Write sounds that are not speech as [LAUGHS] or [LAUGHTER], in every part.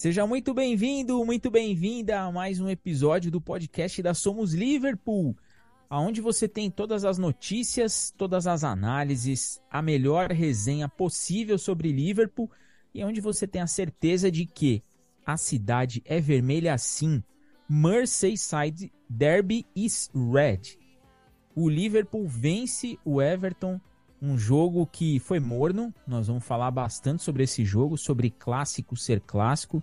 Seja muito bem-vindo, muito bem-vinda a mais um episódio do podcast da Somos Liverpool, aonde você tem todas as notícias, todas as análises, a melhor resenha possível sobre Liverpool e onde você tem a certeza de que a cidade é vermelha sim. Merseyside Derby is red. O Liverpool vence o Everton, um jogo que foi morno. Nós vamos falar bastante sobre esse jogo, sobre clássico ser clássico.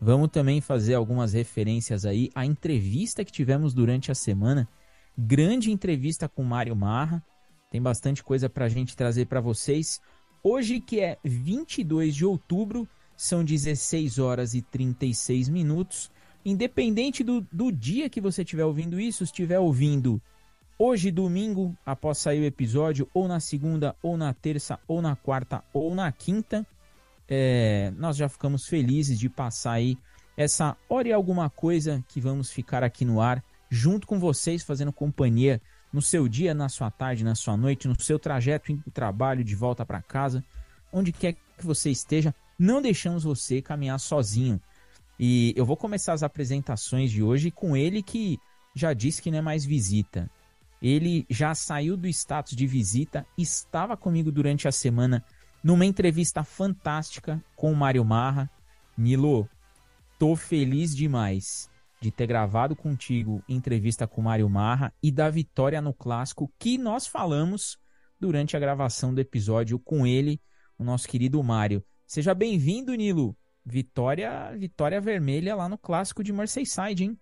Vamos também fazer algumas referências aí à entrevista que tivemos durante a semana. Grande entrevista com Mário Marra. Tem bastante coisa para a gente trazer para vocês. Hoje, que é 22 de outubro, são 16 horas e 36 minutos. Independente do, do dia que você estiver ouvindo isso, estiver ouvindo hoje, domingo, após sair o episódio, ou na segunda, ou na terça, ou na quarta, ou na quinta, é, nós já ficamos felizes de passar aí essa hora e alguma coisa que vamos ficar aqui no ar, junto com vocês, fazendo companhia no seu dia, na sua tarde, na sua noite, no seu trajeto o trabalho, de volta para casa, onde quer que você esteja, não deixamos você caminhar sozinho. E eu vou começar as apresentações de hoje com ele que já disse que não é mais visita. Ele já saiu do status de visita, estava comigo durante a semana numa entrevista fantástica com o Mário Marra. Nilo, tô feliz demais de ter gravado contigo entrevista com o Mário Marra e da vitória no clássico que nós falamos durante a gravação do episódio com ele, o nosso querido Mário. Seja bem-vindo, Nilo. Vitória, vitória vermelha lá no clássico de Merseyside, hein?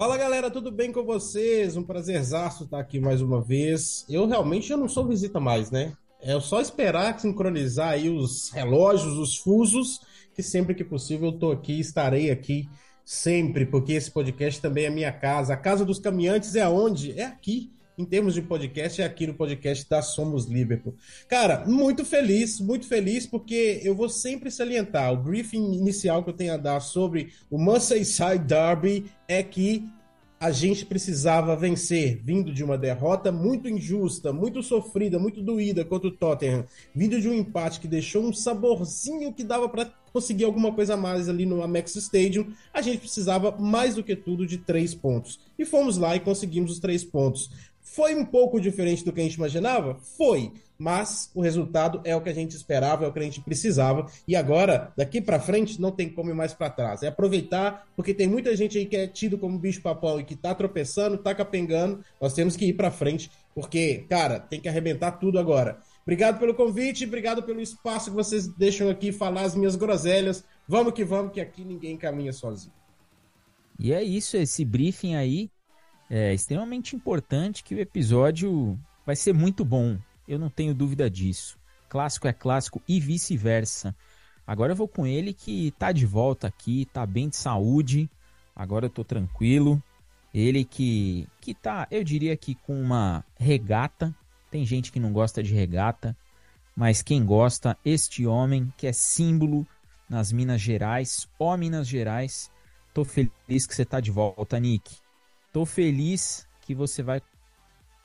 Fala galera, tudo bem com vocês? Um prazerzaço estar aqui mais uma vez. Eu realmente eu não sou visita mais, né? É só esperar sincronizar aí os relógios, os fusos, que sempre que possível eu tô aqui, estarei aqui sempre, porque esse podcast também é minha casa. A casa dos caminhantes é aonde? É aqui. Em termos de podcast, é aqui no podcast da Somos Liverpool. Cara, muito feliz, muito feliz, porque eu vou sempre salientar o briefing inicial que eu tenho a dar sobre o Merseyside Derby é que a gente precisava vencer, vindo de uma derrota muito injusta, muito sofrida, muito doída contra o Tottenham, vindo de um empate que deixou um saborzinho que dava para conseguir alguma coisa a mais ali no Amex Stadium, a gente precisava mais do que tudo de três pontos. E fomos lá e conseguimos os três pontos. Foi um pouco diferente do que a gente imaginava? Foi. Mas o resultado é o que a gente esperava, é o que a gente precisava. E agora, daqui para frente, não tem como ir mais para trás. É aproveitar, porque tem muita gente aí que é tido como bicho-papão e que tá tropeçando, tá capengando. Nós temos que ir para frente, porque, cara, tem que arrebentar tudo agora. Obrigado pelo convite, obrigado pelo espaço que vocês deixam aqui falar as minhas groselhas. Vamos que vamos, que aqui ninguém caminha sozinho. E é isso, esse briefing aí é extremamente importante que o episódio vai ser muito bom. Eu não tenho dúvida disso. Clássico é clássico e vice-versa. Agora eu vou com ele que tá de volta aqui, tá bem de saúde. Agora eu tô tranquilo. Ele que que tá, eu diria que com uma regata. Tem gente que não gosta de regata, mas quem gosta, este homem que é símbolo nas Minas Gerais, ó Minas Gerais. Tô feliz que você tá de volta, Nick. Tô feliz que você vai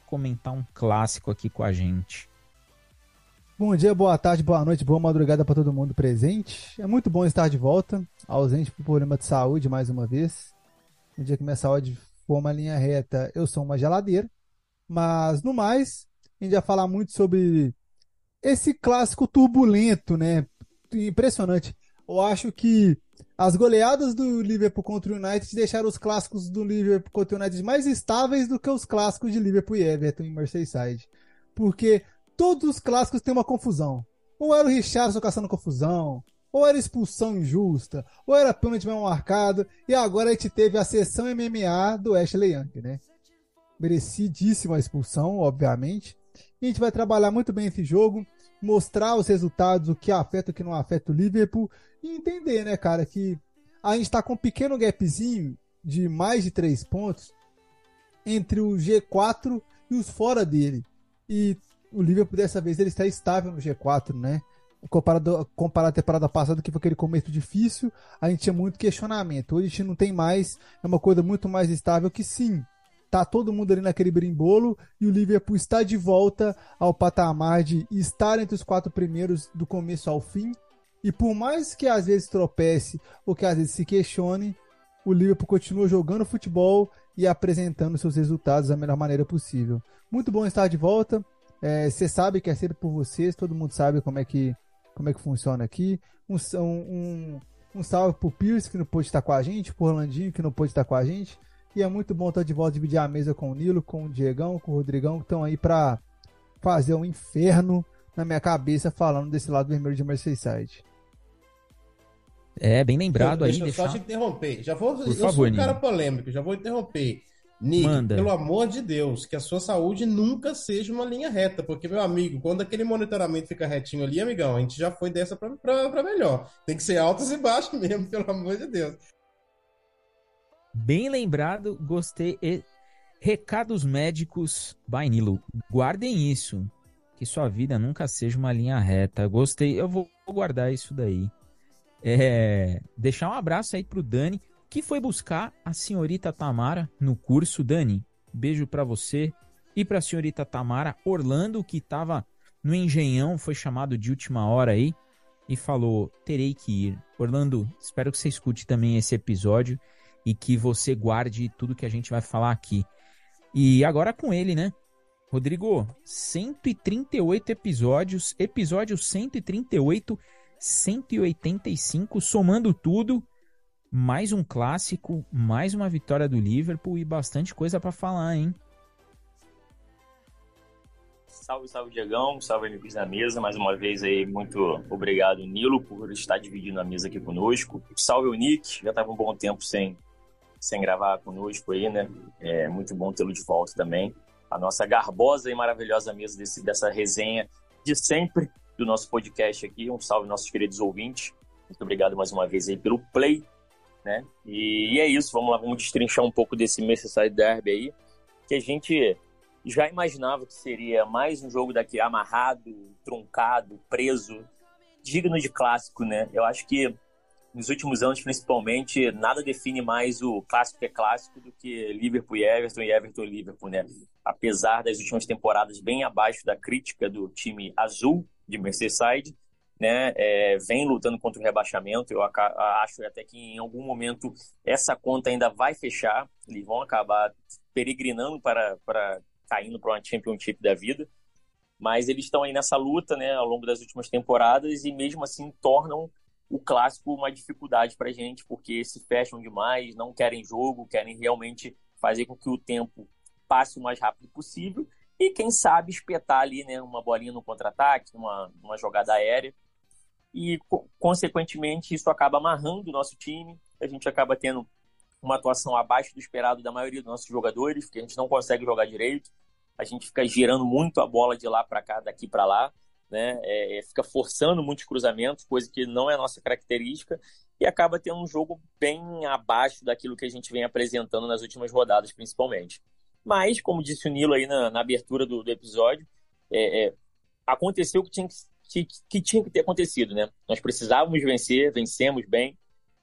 comentar um clássico aqui com a gente. Bom dia, boa tarde, boa noite, boa madrugada para todo mundo presente. É muito bom estar de volta, ausente por problema de saúde mais uma vez. No dia que minha saúde for uma linha reta, eu sou uma geladeira. Mas no mais, a gente vai falar muito sobre esse clássico turbulento, né? Impressionante. Eu acho que as goleadas do Liverpool contra o United deixaram os clássicos do Liverpool contra o United mais estáveis do que os clássicos de Liverpool e Everton em Merseyside. Porque todos os clássicos têm uma confusão. Ou era o Richardson caçando confusão, ou era expulsão injusta, ou era pênalti mal marcado, e agora a gente teve a sessão MMA do Ashley Young, né? Merecidíssima a expulsão, obviamente. E a gente vai trabalhar muito bem esse jogo, mostrar os resultados, o que afeta o que não afeta o Liverpool, e entender, né, cara, que a gente tá com um pequeno gapzinho de mais de 3 pontos entre o G4 e os fora dele. E o Liverpool dessa vez ele está estável no G4, né? Comparado, comparado à temporada passada, que foi aquele começo difícil, a gente tinha muito questionamento. Hoje a gente não tem mais, é uma coisa muito mais estável que sim, tá todo mundo ali naquele brimbolo e o Liverpool está de volta ao patamar de estar entre os quatro primeiros do começo ao fim E por mais que às vezes tropece ou que às vezes se questione, o Liverpool continua jogando futebol e apresentando seus resultados da melhor maneira possível. Muito bom estar de volta. É, você sabe que é sempre por vocês, todo mundo sabe como é que, como é que funciona aqui. Um, um, um salve pro Pierce, que não pôde estar com a gente, pro Orlandinho, que não pôde estar com a gente. E é muito bom estar de volta, dividir a mesa com o Nilo, com o Diegão, com o Rodrigão, que estão aí para fazer um inferno na minha cabeça falando desse lado vermelho de Merseyside. É, bem lembrado eu, aí. Deixa eu deixar... só te interromper. Já vou, Por eu favor, sou um cara Nilo. polêmico, já vou interromper. Nick, Manda. pelo amor de Deus, que a sua saúde nunca seja uma linha reta, porque, meu amigo, quando aquele monitoramento fica retinho ali, amigão, a gente já foi dessa pra, pra, pra melhor. Tem que ser altos e baixos [LAUGHS] mesmo, pelo amor de Deus. Bem lembrado, gostei. E... Recados médicos, by Nilo. Guardem isso. Que sua vida nunca seja uma linha reta. Gostei. Eu vou guardar isso daí. É... Deixar um abraço aí pro Dani, que foi buscar a senhorita Tamara no curso. Dani, beijo pra você. E pra senhorita Tamara, Orlando, que tava no Engenhão, foi chamado de última hora aí e falou: terei que ir. Orlando, espero que você escute também esse episódio e que você guarde tudo que a gente vai falar aqui. E agora com ele, né? Rodrigo, 138 episódios, episódio 138, 185, somando tudo, mais um clássico, mais uma vitória do Liverpool e bastante coisa para falar, hein? Salve, salve, Diegão. Salve, amigos da mesa. Mais uma vez aí, muito obrigado, Nilo, por estar dividindo a mesa aqui conosco. Salve o Nick, já estava um bom tempo sem, sem gravar conosco aí, né? É muito bom tê-lo de volta também. A nossa garbosa e maravilhosa mesa desse, dessa resenha de sempre do nosso podcast aqui. Um salve, nossos queridos ouvintes. Muito obrigado mais uma vez aí pelo play, né? E, e é isso, vamos lá, vamos destrinchar um pouco desse Merseyside Derby aí, que a gente já imaginava que seria mais um jogo daqui amarrado, truncado, preso, digno de clássico, né? Eu acho que nos últimos anos, principalmente, nada define mais o clássico que é clássico do que Liverpool e Everton e Everton e Liverpool, né? Apesar das últimas temporadas bem abaixo da crítica do time azul de Merseyside, né? É, vem lutando contra o rebaixamento. Eu acho até que em algum momento essa conta ainda vai fechar. Eles vão acabar peregrinando para, para caindo para uma Championship da vida. Mas eles estão aí nessa luta, né, ao longo das últimas temporadas e mesmo assim tornam o clássico uma dificuldade para a gente, porque se fecham demais, não querem jogo, querem realmente fazer com que o tempo passe o mais rápido possível e, quem sabe, espetar ali né, uma bolinha no contra-ataque, uma, uma jogada aérea. E, consequentemente, isso acaba amarrando o nosso time, a gente acaba tendo uma atuação abaixo do esperado da maioria dos nossos jogadores, porque a gente não consegue jogar direito, a gente fica girando muito a bola de lá para cá, daqui para lá, né? É, fica forçando muitos cruzamentos, coisa que não é nossa característica, e acaba tendo um jogo bem abaixo daquilo que a gente vem apresentando nas últimas rodadas, principalmente. Mas, como disse o Nilo aí na, na abertura do, do episódio, é, é, aconteceu o que tinha que, que, que tinha que ter acontecido, né? Nós precisávamos vencer, vencemos bem,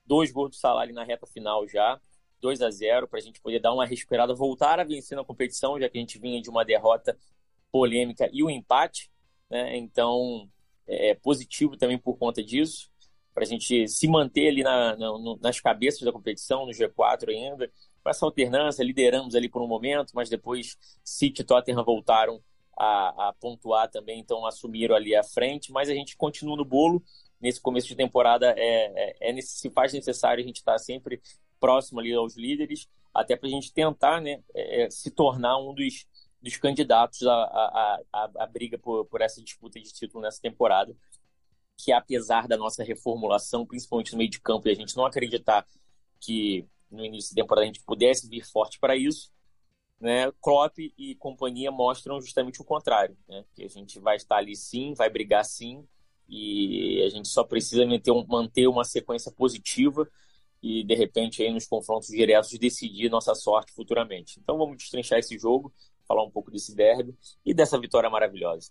dois gols do ali na reta final já, 2 a 0 para a gente poder dar uma respirada, voltar a vencer na competição, já que a gente vinha de uma derrota polêmica e o um empate, né? Então, é positivo também por conta disso, para a gente se manter ali na, na, nas cabeças da competição, no G4 ainda, com essa alternância, lideramos ali por um momento, mas depois City e Tottenham voltaram a, a pontuar também, então assumiram ali a frente, mas a gente continua no bolo, nesse começo de temporada é, é, é se faz necessário a gente estar tá sempre próximo ali aos líderes, até para a gente tentar né, é, se tornar um dos, dos candidatos à, à, à, à briga por, por essa disputa de título nessa temporada, que apesar da nossa reformulação, principalmente no meio de campo, e a gente não acreditar que no início da temporada a gente pudesse vir forte para isso, né, Klopp e companhia mostram justamente o contrário, né, que a gente vai estar ali sim, vai brigar sim, e a gente só precisa manter, manter uma sequência positiva e de repente aí nos confrontos diretos decidir nossa sorte futuramente. Então vamos destrinchar esse jogo, falar um pouco desse derby e dessa vitória maravilhosa.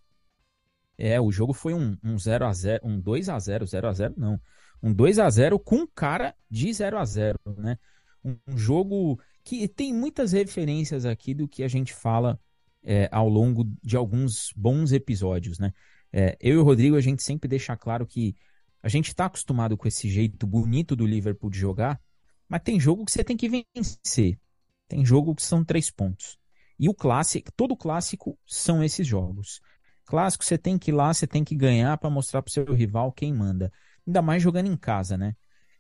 É, o jogo foi um, um 0 a 0, um 2 a 0, 0 a 0 não. Um 2 a 0 com cara de 0 a 0, né? Um, um jogo que tem muitas referências aqui do que a gente fala é, ao longo de alguns bons episódios, né? É, eu e o Rodrigo, a gente sempre deixa claro que A gente está acostumado com esse jeito bonito do Liverpool de jogar, mas tem jogo que você tem que vencer. Tem jogo que são três pontos. E o clássico, todo clássico são esses jogos. Clássico você tem que ir lá, você tem que ganhar para mostrar pro seu rival quem manda. Ainda mais jogando em casa, né?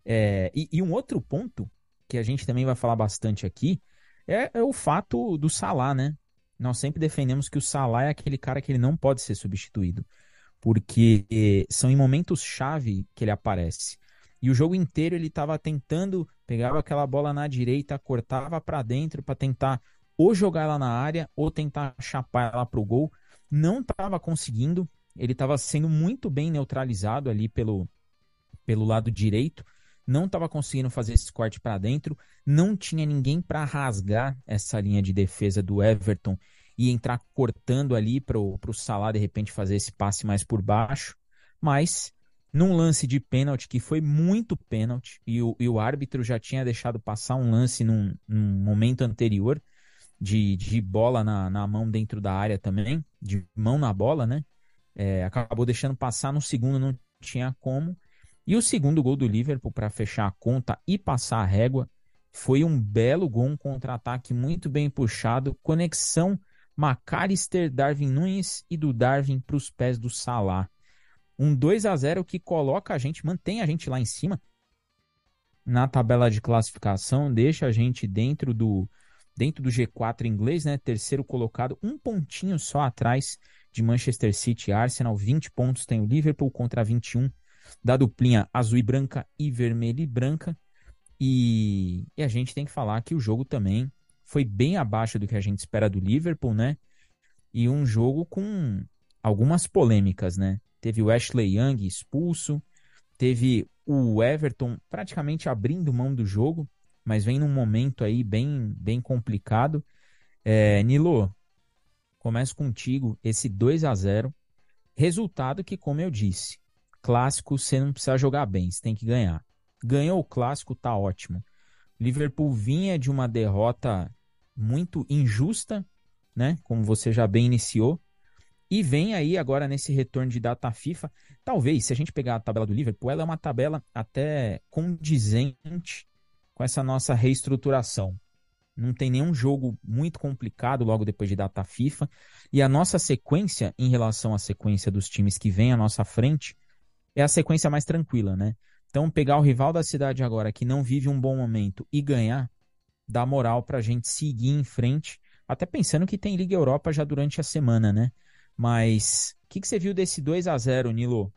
É, e, e, um outro ponto que a gente também vai falar bastante aqui é, é o fato do Salah, né? Nós sempre defendemos que o Salah é aquele cara que ele não pode ser substituído porque são em momentos chave que ele aparece. E o jogo inteiro ele estava tentando, pegava aquela bola na direita, cortava para dentro para tentar ou jogar ela na área ou tentar chapar ela para o gol. Não estava conseguindo, ele estava sendo muito bem neutralizado ali pelo, pelo lado direito, não estava conseguindo fazer esse corte para dentro, não tinha ninguém para rasgar essa linha de defesa do Everton e entrar cortando ali para o Salah de repente fazer esse passe mais por baixo. Mas num lance de pênalti que foi muito pênalti e o, e o árbitro já tinha deixado passar um lance num, num momento anterior de, de bola na, na mão dentro da área também, de mão na bola, né? É, acabou deixando passar no segundo, não tinha como. E o segundo gol do Liverpool para fechar a conta e passar a régua foi um belo gol, um contra-ataque muito bem puxado, conexão McAllister, Darwin Nunes e do Darwin para os pés do Salah. Um 2 a 0 que coloca a gente, mantém a gente lá em cima na tabela de classificação, deixa a gente dentro do dentro do G4 inglês, né? Terceiro colocado, um pontinho só atrás de Manchester City e Arsenal, 20 pontos tem o Liverpool contra 21 da duplinha azul e branca e vermelha e branca. E, e a gente tem que falar que o jogo também foi bem abaixo do que a gente espera do Liverpool, né? E um jogo com algumas polêmicas, né? Teve o Ashley Young expulso, teve o Everton praticamente abrindo mão do jogo, mas vem num momento aí bem, bem complicado. É, Nilo, começo contigo, esse 2 a 0 resultado que, como eu disse, clássico você não precisa jogar bem, você tem que ganhar. Ganhou o clássico, tá ótimo. Liverpool vinha de uma derrota muito injusta, né? Como você já bem iniciou. E vem aí agora nesse retorno de data FIFA. Talvez, se a gente pegar a tabela do Liverpool, ela é uma tabela até condizente com essa nossa reestruturação. Não tem nenhum jogo muito complicado logo depois de data FIFA. E a nossa sequência, em relação à sequência dos times que vem à nossa frente, é a sequência mais tranquila, né? Então, pegar o rival da cidade agora que não vive um bom momento e ganhar, dá moral para a gente seguir em frente, até pensando que tem Liga Europa já durante a semana, né? Mas o que, que você viu desse 2 a 0 Nilo?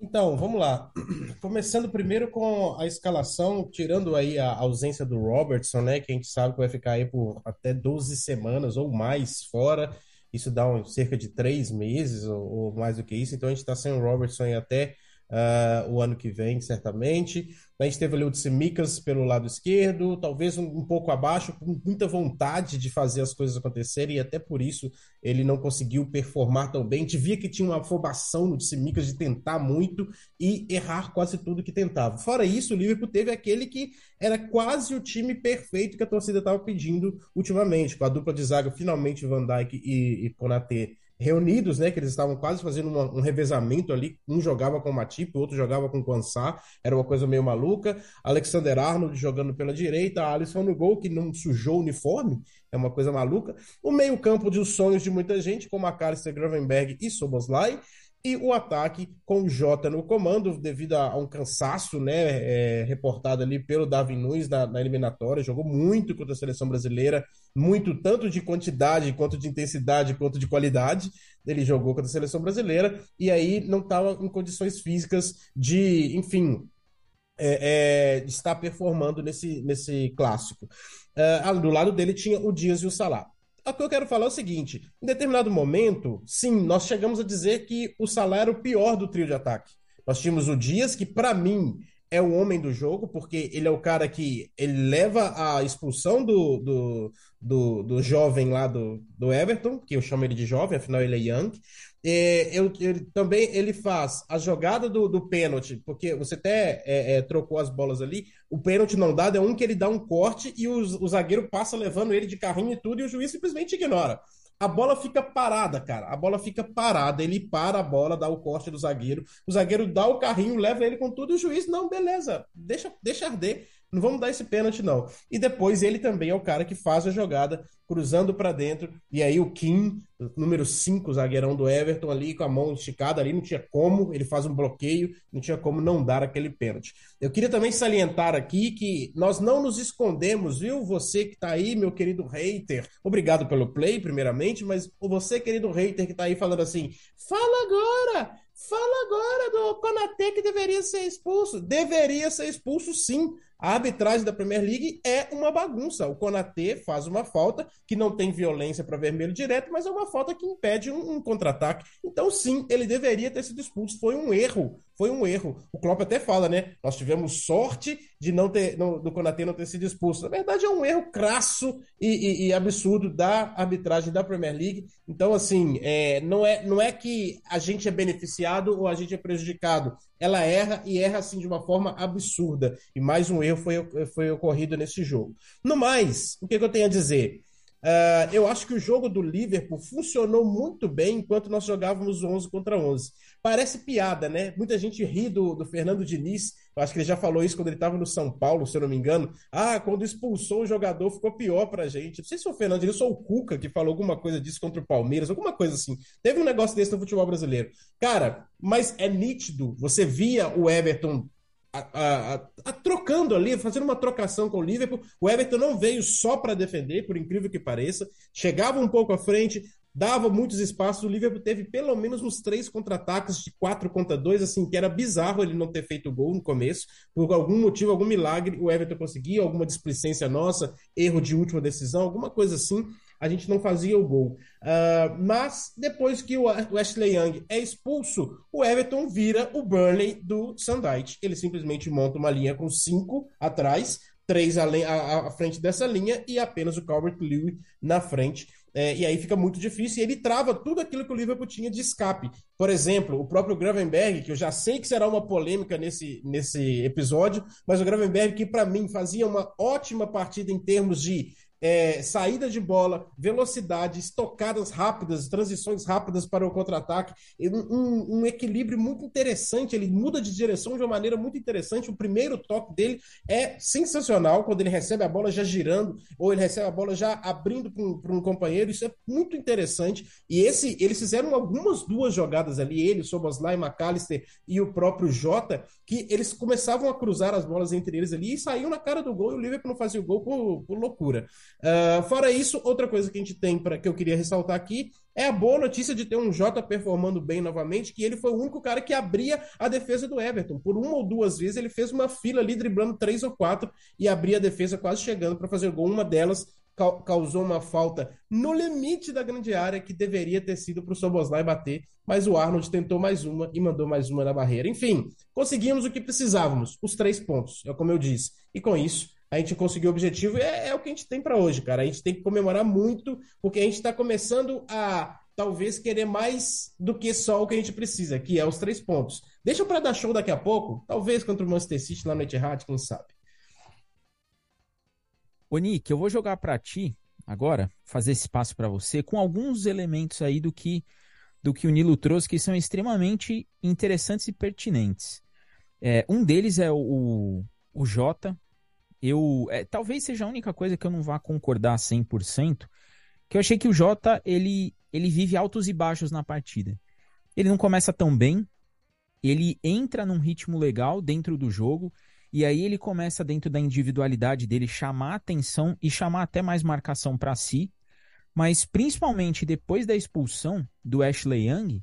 Então, vamos lá. Começando primeiro com a escalação, tirando aí a ausência do Robertson, né? Que a gente sabe que vai ficar aí por até 12 semanas ou mais fora. Isso dá um, cerca de três meses ou, ou, mais do que isso. Então a gente está sem o Robertson aí até uh, o ano que vem, certamente. A gente teve ali o Tsimikas pelo lado esquerdo, talvez um, um, pouco abaixo, com muita vontade de fazer as coisas acontecerem, e até por isso ele não conseguiu performar tão bem. A gente via que tinha uma afobação no Tsimikas de tentar muito e errar quase tudo que tentava. Fora isso, o Liverpool teve aquele que era quase o time perfeito que a torcida estava pedindo ultimamente, com a dupla de zaga finalmente Van Dijk e, e Konaté reunidos, né? Que eles estavam quase fazendo uma, um revezamento ali. Um jogava com o Matip, o outro jogava com o Kwansá. Era uma coisa meio maluca. Alexander Arnold jogando pela direita, Alisson no gol, que não sujou o uniforme. É uma coisa maluca. O meio-campo de os sonhos de muita gente, como a Carlster Gravenberg e Soboslai e o ataque com o Jota no comando, devido a, um cansaço, né, é, reportado ali pelo Davi Nunes na, na, eliminatória, jogou muito contra a seleção brasileira, muito tanto de quantidade, quanto de intensidade, quanto de qualidade, ele jogou contra a seleção brasileira, e aí não estava em condições físicas de, enfim, é, é, estar performando nesse, nesse clássico. É, do lado dele tinha o Dias e o Salah. O que eu quero falar é o seguinte: em determinado momento, sim, nós chegamos a dizer que o Salah era o pior do trio de ataque. Nós tínhamos o Dias, que para mim é o homem do jogo, porque ele é o cara que ele leva a expulsão do, do, do, do jovem lá do, do Everton, que eu chamo ele de jovem, afinal ele é young. É, eu, ele, também ele faz a jogada do, do pênalti, porque você até é, é, trocou as bolas ali. O pênalti não dado é um que ele dá um corte e o, o zagueiro passa levando ele de carrinho e tudo, e o juiz simplesmente ignora. a bola fica parada, cara. A bola fica parada. Ele para a bola, dá o corte do zagueiro. O zagueiro dá o carrinho, leva ele com tudo. E o juiz, não, beleza, deixa, deixa arder. Não vamos dar esse pênalti, não. E depois ele também é o cara que faz a jogada cruzando para dentro. E aí o Kim, número 5, zagueirão do Everton, ali com a mão esticada ali, não tinha como, ele faz um bloqueio, não tinha como não dar aquele pênalti. Eu queria também salientar aqui que nós não nos escondemos, viu? Você que tá aí, meu querido hater, obrigado pelo play, primeiramente, mas você, querido hater, que tá aí falando assim, fala agora! Fala agora do Konaté que deveria ser expulso. Deveria ser expulso, sim. A arbitragem da Premier League é uma bagunça. O Konaté faz uma falta que não tem violência para vermelho direto, mas é uma falta que impede um, um contra-ataque. Então, sim, ele deveria ter sido expulso. Foi um erro. Foi um erro. O Klopp até fala, né? Nós tivemos sorte de não ter não, do Konaté não ter sido expulso. Na verdade, é um erro crasso e, e, e absurdo da arbitragem da Premier League. Então, assim, é, não, é, não é que a gente é beneficiado ou a gente é prejudicado ela erra e erra assim de uma forma absurda. E mais um erro foi, foi ocorrido nesse jogo. No mais, o que, que eu tenho a dizer? Uh, eu acho que o jogo do Liverpool funcionou muito bem enquanto nós jogávamos 11 contra 11. Parece piada, né? Muita gente ri do, do Fernando Diniz. Eu acho que ele já falou isso quando ele estava no São Paulo, se eu não me engano. Ah, quando expulsou o jogador ficou pior pra gente. Não sei se foi o Fernando Diniz ou o Cuca que falou alguma coisa disso contra o Palmeiras, alguma coisa assim. Teve um negócio desse no futebol brasileiro. Cara, mas é nítido. Você via o Everton a, a, a, trocando ali, fazendo uma trocação com o Liverpool. O Everton não veio só para defender, por incrível que pareça. Chegava um pouco à frente, dava muitos espaços. O Liverpool teve pelo menos uns três contra-ataques de quatro contra dois, assim, que era bizarro ele não ter feito gol no começo. Por algum motivo, algum milagre, o Everton conseguia, alguma displicência nossa, erro de última decisão, alguma coisa assim a gente não fazia o gol. Uh, mas depois que o Ashley Young é expulso, o Everton vira o Burnley do Sandite. Ele simplesmente monta uma linha com cinco atrás, três à, à frente dessa linha e apenas o Calvert Lewin na frente. É, e aí fica muito difícil e ele trava tudo aquilo que o Liverpool tinha de escape. Por exemplo, o próprio Gravenberg, que eu já sei que será uma polêmica nesse, nesse episódio, mas o Gravenberg, que para mim fazia uma ótima partida em termos de é, saída de bola, velocidade, estocadas rápidas, transições rápidas para o contra-ataque, um, um, equilíbrio muito interessante. Ele muda de direção de uma maneira muito interessante. O primeiro toque dele é sensacional quando ele recebe a bola já girando ou ele recebe a bola já abrindo para um, um, companheiro. Isso é muito interessante. E esse eles fizeram algumas duas jogadas ali, ele, Soboslai, McAllister e o próprio Jota, que eles começavam a cruzar as bolas entre eles ali e saíam na cara do gol. E o Liverpool não fazia o gol por, por loucura. Uh, fora isso, outra coisa que a gente tem para que eu queria ressaltar aqui é a boa notícia de ter um Jota performando bem novamente, que ele foi o único cara que abria a defesa do Everton. Por uma ou duas vezes ele fez uma fila ali driblando três ou quatro e abria a defesa quase chegando para fazer gol. Uma delas causou uma falta no limite da grande área que deveria ter sido para o Soboslai bater, mas o Arnold tentou mais uma e mandou mais uma na barreira. Enfim, conseguimos o que precisávamos, os três pontos, é como eu disse. E com isso, a gente conseguiu o objetivo, é, é o que a gente tem para hoje, cara. A gente tem que comemorar muito, porque a gente está começando a talvez querer mais do que só o que a gente precisa, que é os três pontos. Deixa para dar show daqui a pouco, talvez contra o Manchester City lá no Etihad, quem sabe. Ô Nick, eu vou jogar para ti agora, fazer esse passo para você, com alguns elementos aí do que do que o Nilo trouxe, que são extremamente interessantes e pertinentes. É, um deles é o, o, Jota, eu é, talvez seja a única coisa que eu não vá concordar 100%, que eu achei que o Jota, ele, ele vive altos e baixos na partida. Ele não começa tão bem, ele entra num ritmo legal dentro do jogo, e aí ele começa dentro da individualidade dele chamar atenção e chamar até mais marcação para si, mas principalmente depois da expulsão do Ashley Young,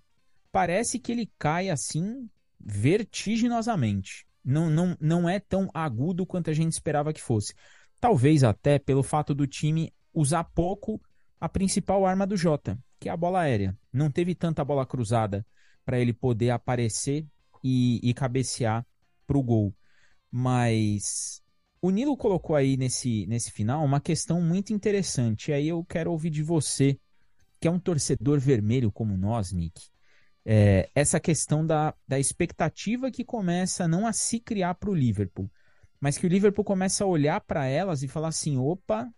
parece que ele cai assim vertiginosamente não, não, não é tão agudo quanto a gente esperava que fosse. Talvez até pelo fato do time usar pouco a principal arma do Jota, que é a bola aérea. Não teve tanta bola cruzada para ele poder aparecer e, e cabecear para o gol. Mas o Nilo colocou aí nesse, nesse final uma questão muito interessante. E aí eu quero ouvir de você, que é um torcedor vermelho como nós, Nick é, essa questão da, da expectativa que começa não a se criar para o Liverpool, mas que o Liverpool começa a olhar para elas e falar assim: opa,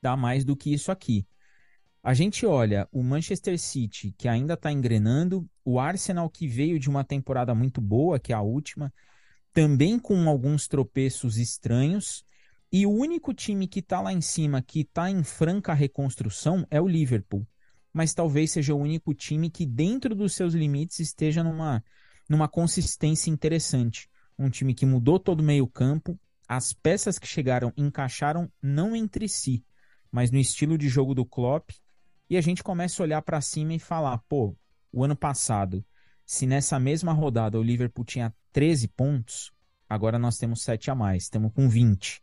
dá mais do que isso aqui. A gente olha o Manchester City, que ainda está engrenando, o Arsenal, que veio de uma temporada muito boa, que é a última, também com alguns tropeços estranhos, e o único time que está lá em cima, que está em franca reconstrução, é o Liverpool. Mas talvez seja o único time que, dentro dos seus limites, esteja numa, numa consistência interessante. Um time que mudou todo o meio-campo, as peças que chegaram encaixaram não entre si, mas no estilo de jogo do Klopp, e a gente começa a olhar para cima e falar, pô, o ano passado, se nessa mesma rodada o Liverpool tinha 13 pontos, agora nós temos 7 a mais, estamos com 20.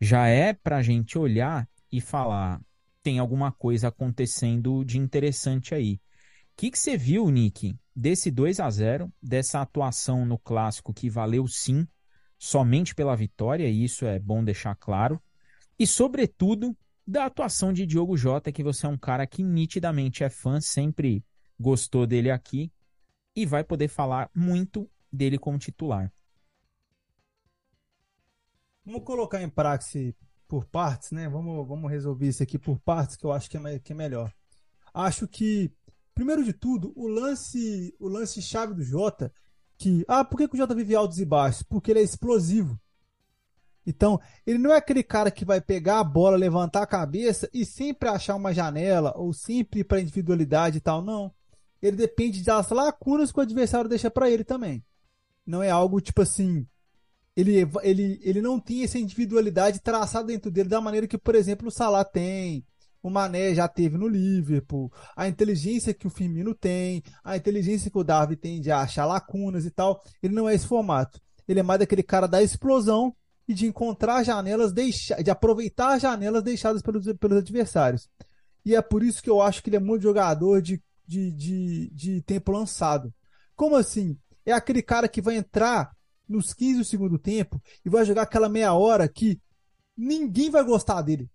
Já é para a gente olhar e falar, tem alguma coisa acontecendo de interessante aí. O que, você viu, Nick, desse 2 a 0 dessa atuação no clássico que valeu sim, somente pela vitória, e isso é bom deixar claro, e sobretudo da atuação de Diogo Jota, que você é um cara que nitidamente é fã, sempre gostou dele aqui e vai poder falar muito dele como titular. Vamos colocar em praxe por partes, né? Vamos, vamos resolver isso aqui por partes, que eu acho que é, que é melhor. Acho que, primeiro de tudo, o lance o lance chave do Jota, que, ah, por que, que o Jota vive altos e baixos? Porque ele é explosivo. Então, ele não é aquele cara que vai pegar a bola, levantar a cabeça e sempre achar uma janela, ou sempre para individualidade e tal. Não. Ele depende das lacunas que o adversário deixa para ele também. Não é algo tipo assim. Ele, ele, ele não tem essa individualidade traçada dentro dele da maneira que, por exemplo, o Salah tem, o Mané já teve no Liverpool, a inteligência que o Firmino tem, a inteligência que o Darwin tem de achar lacunas e tal. Ele não é esse formato. Ele é mais daquele cara da explosão e de encontrar janelas, deixa, de aproveitar janelas deixadas pelos, pelos adversários. E é por isso que eu acho que ele é muito jogador de, de, de, de tempo lançado. Como assim? É aquele cara que vai entrar nos 15 do segundo tempo e vai jogar aquela meia hora que ninguém vai gostar dele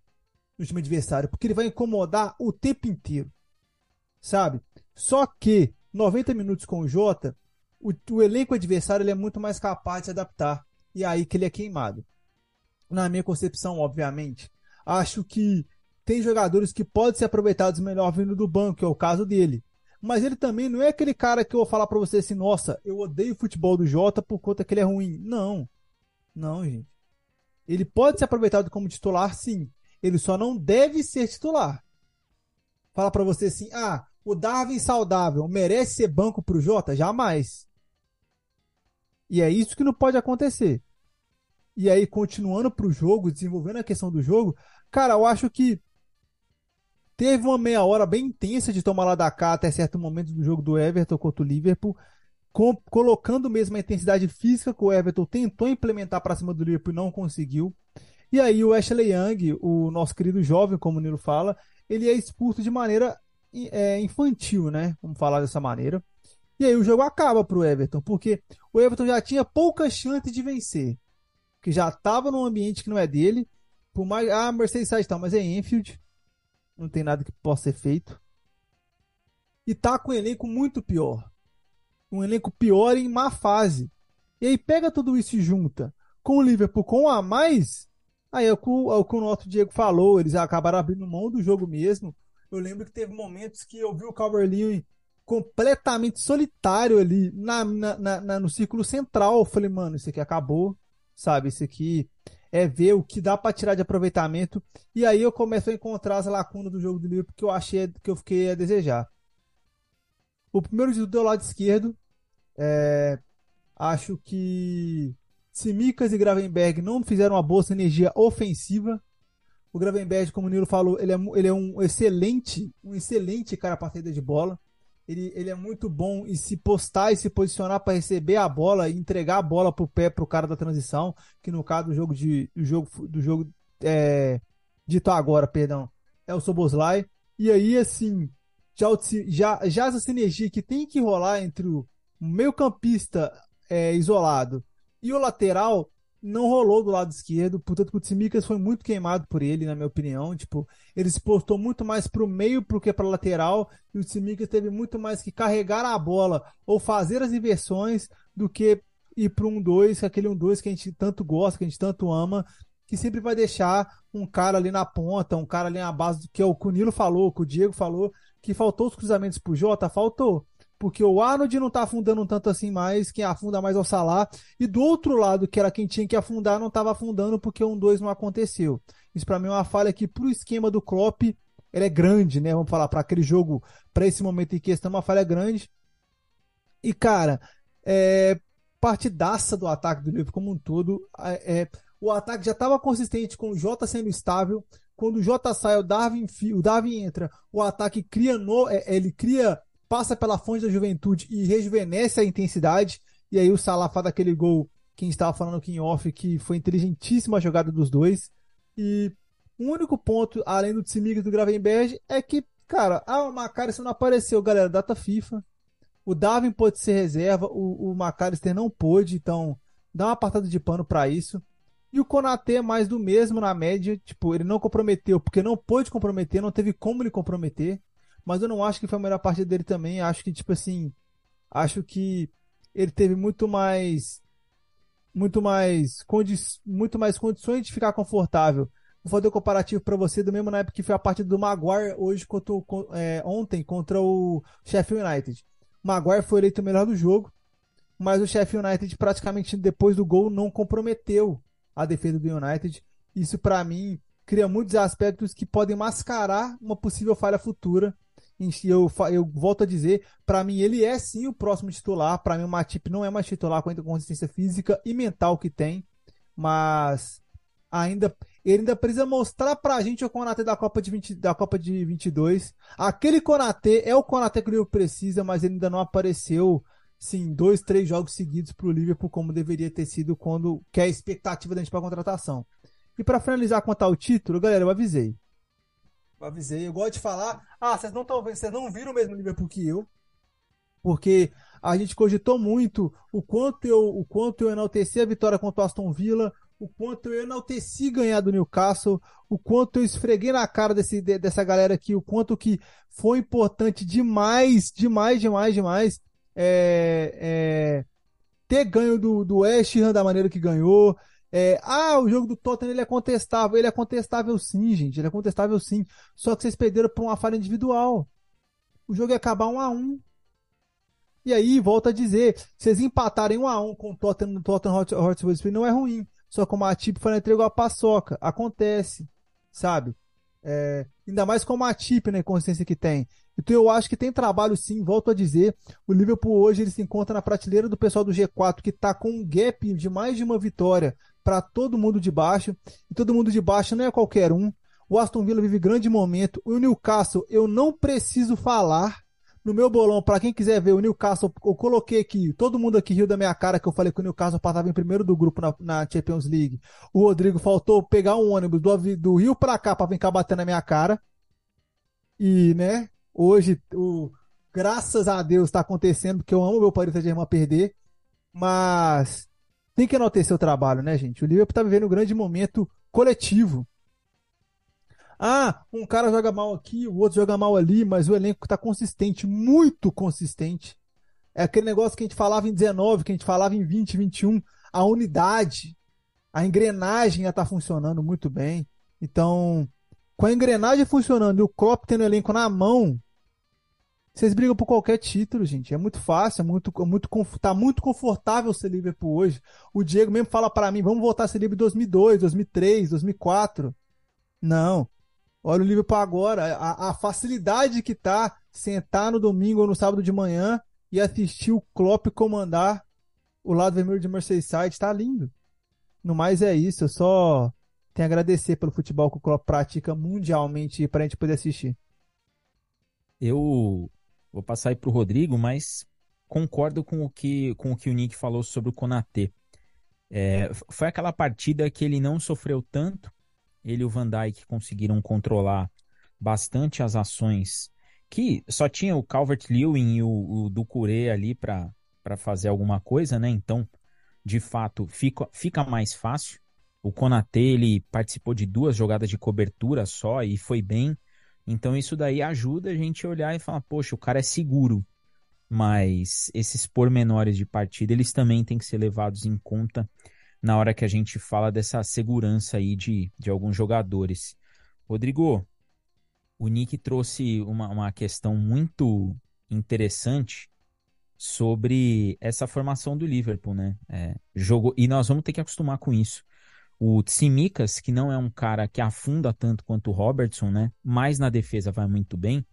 no time adversário, porque ele vai incomodar o tempo inteiro. Sabe? Só que 90 minutos com o Jota, o, o elenco adversário ele é muito mais capaz de se adaptar e é aí que ele é queimado. Na minha concepção, obviamente, acho que tem jogadores que podem ser aproveitados melhor vindo do banco, é o caso dele. Mas ele também não é aquele cara que eu vou falar para você assim, nossa, eu odeio o futebol do Jota por conta que ele é ruim. Não. Não, gente. Ele pode ser aproveitado como titular, sim. Ele só não deve ser titular. Fala para você assim, ah, o Darwin saudável merece ser banco pro Jota? Jamais. E é isso que não pode acontecer. E aí, continuando pro jogo, desenvolvendo a questão do jogo, cara, eu acho que teve uma meia hora bem intensa de tomar lá da cá até certo momento do jogo do Everton contra o Liverpool, com, colocando mesmo a intensidade física que o Everton tentou implementar para cima do Liverpool e não conseguiu. E aí o Ashley Young, o nosso querido jovem, como o Nilo fala, ele é expulso de maneira é, infantil, né? Vamos falar dessa maneira. E aí o jogo acaba para o Everton, porque o Everton já tinha pouca chance de vencer. Que já estava num ambiente que não é dele. Por mais. Ah, Mercedes tal, mas é Enfield. Não tem nada que possa ser feito. E tá com um elenco muito pior. Um elenco pior em má fase. E aí pega tudo isso e junta com o Liverpool com a mais. Aí é o que o, é o, que o nosso Diego falou. Eles acabaram abrindo mão do jogo mesmo. Eu lembro que teve momentos que eu vi o Calvert-Lewin completamente solitário ali na, na, na, no círculo central. Eu falei, mano, isso aqui acabou, sabe? Isso aqui é ver o que dá para tirar de aproveitamento. E aí eu começo a encontrar as lacunas do jogo do Liverpool que eu achei que eu fiquei a desejar. O primeiro de tudo é lado esquerdo. É, acho que Simicas e Gravenberg não fizeram uma boa energia ofensiva. O Gravenberg, como o Nilo falou, ele é, ele é um excelente, um excelente cara para saída de bola ele, ele é muito bom em se postar e se posicionar para receber a bola e entregar a bola pro pé pro cara da transição, que no caso do jogo de do jogo do jogo é, dito agora, perdão, é o Soboslai. E aí assim, já, já, já essa sinergia que tem que rolar entre o meio-campista é, isolado e o lateral não rolou do lado esquerdo, portanto que o Tsimikas foi muito queimado por ele, na minha opinião, tipo, ele se postou muito mais pro meio do que pra lateral, e o Tsimikas teve muito mais que carregar a bola ou fazer as inversões do que ir pro 1-2, aquele 1-2 que a gente tanto gosta, que a gente tanto ama, que sempre vai deixar um cara ali na ponta, um cara ali na base, que é que o Nilo falou, que o Diego falou, que faltou os cruzamentos pro Jota, faltou. Porque o Arnold não tá afundando tanto assim mais, quem afunda mais é o Salah. E do outro lado, que era quem tinha que afundar, não tava afundando porque um dois não aconteceu. Isso para mim é uma falha que pro esquema do Klopp, ele é grande, né? Vamos falar para aquele jogo, para esse momento em questão, uma falha grande. E cara, é, partidaça do ataque do Liverpool como um todo. É, o ataque já estava consistente com o Jota sendo estável. Quando o Jota sai, o Darwin, o Darwin entra, o ataque cria no, é, ele cria, passa pela fonte da juventude e rejuvenesce a intensidade. E aí o Salah faz aquele gol que a gente estava falando aqui em off, que foi inteligentíssima a jogada dos dois. E o único ponto, além do Tsimikas e do Gravenberg, é que, cara, o Macari não apareceu, galera, data FIFA. O Darwin pode ser reserva, o, o não pôde, então dá uma apartada de pano para isso. E o Konatê mais do mesmo na média, tipo, ele não comprometeu porque não pôde comprometer, não teve como ele comprometer, mas eu não acho que foi a melhor partida dele também, acho que, tipo assim, acho que ele teve muito mais muito mais muito mais condições de ficar confortável. Vou fazer o um comparativo para você do mesmo na época que foi a partida do Maguire hoje contra, é, ontem contra o Sheffield United. Maguire foi eleito o melhor do jogo, mas o Sheffield United praticamente depois do gol não comprometeu a defesa do United. Isso para mim cria muitos aspectos que podem mascarar uma possível falha futura. Eu, eu volto a dizer, para mim ele é sim o próximo titular. Para mim o Matip não é mais titular com a consistência física e mental que tem, mas ainda ele ainda precisa mostrar pra gente o Konatê da Copa de 20, da Copa de 22. Aquele Konatê é o Konatê que o Liverpool precisa, mas ele ainda não apareceu sim, dois, três jogos seguidos pro Liverpool como deveria ter sido quando que é a expectativa da gente para contratação. E para finalizar quanto ao título, galera, eu avisei. Eu avisei, eu gosto de falar, ah, vocês não estão vocês não viram o mesmo Liverpool que eu. Porque a gente cogitou muito o quanto eu, o quanto eu enalteci a vitória contra o Aston Villa, o quanto eu enalteci ganhar do Newcastle, o quanto eu esfreguei na cara desse, dessa galera aqui, o quanto que foi importante demais, demais, demais, demais é, é, ter ganho do, do West Ham da maneira que ganhou. É, ah, o jogo do Tottenham ele é contestável. Ele é contestável sim, gente. Ele é contestável sim. Só que vocês perderam por uma falha individual. O jogo ia acabar um a um. E aí, volta a dizer, vocês empatarem um a um com o Tottenham, Tottenham Hotspur não é ruim. Só que o Matip foi entregou a paçoca. Acontece, sabe? É, ainda mais com o Matip, né? Consciência que tem. Então eu acho que tem trabalho sim, volto a dizer. O Liverpool hoje ele se encontra na prateleira do pessoal do G4, que tá com um gap de mais de uma vitória para todo mundo de baixo. E todo mundo de baixo não é qualquer um. O Aston Villa vive grande momento. O Newcastle, eu não preciso falar no meu bolão, para quem quiser ver o Newcastle, eu coloquei aqui, todo mundo aqui riu da minha cara que eu falei que o Newcastle passava em primeiro do grupo na, na Champions League. O Rodrigo faltou pegar um ônibus do, do Rio para cá para vir cá bater na minha cara. E, né, hoje, o, graças a Deus está acontecendo, porque eu amo meu Paris Saint-Germain perder. Mas tem que enaltecer o trabalho, né, gente? O Liverpool tá vivendo um grande momento coletivo. Ah, um cara joga mal aqui, o outro joga mal ali, mas o elenco está consistente, muito consistente. É aquele negócio que a gente falava em 19, que a gente falava em 20, 21. A unidade, a engrenagem já está funcionando muito bem. Então, com a engrenagem funcionando e o Klopp tendo o elenco na mão, vocês brigam por qualquer título, gente. É muito fácil, é muito, é muito, tá muito confortável ser Liverpool hoje. O Diego mesmo fala para mim, vamos voltar a ser Liverpool 2002, 2003, 2004. Não. Olha o Liverpool agora, a, a, facilidade que tá sentar no domingo ou no sábado de manhã e assistir o Klopp comandar o lado vermelho de Merseyside, tá lindo. No mais é isso, eu só tenho a agradecer pelo futebol que o Klopp pratica mundialmente pra gente poder assistir. Eu vou passar aí pro Rodrigo, mas concordo com o que, com o, que o Nick falou sobre o Konatê. É, foi aquela partida que ele não sofreu tanto, ele e o Van Dijk conseguiram controlar bastante as ações que só tinha o Calvert-Lewin e o, o Ducuré ali para fazer alguma coisa, né? Então, de fato, fica, fica mais fácil. O Konate, ele participou de duas jogadas de cobertura só e foi bem. Então, isso daí ajuda a gente a olhar e falar, poxa, o cara é seguro. Mas esses pormenores de partida, eles também têm que ser levados em conta na hora que a gente fala dessa segurança aí de, de alguns jogadores. Rodrigo, o Nick trouxe uma, uma questão muito interessante sobre essa formação do Liverpool, né? É, jogo, e nós vamos ter que acostumar com isso. O Tsimikas, que não é um cara que afunda tanto quanto o Robertson, né? Mas na defesa vai muito bem.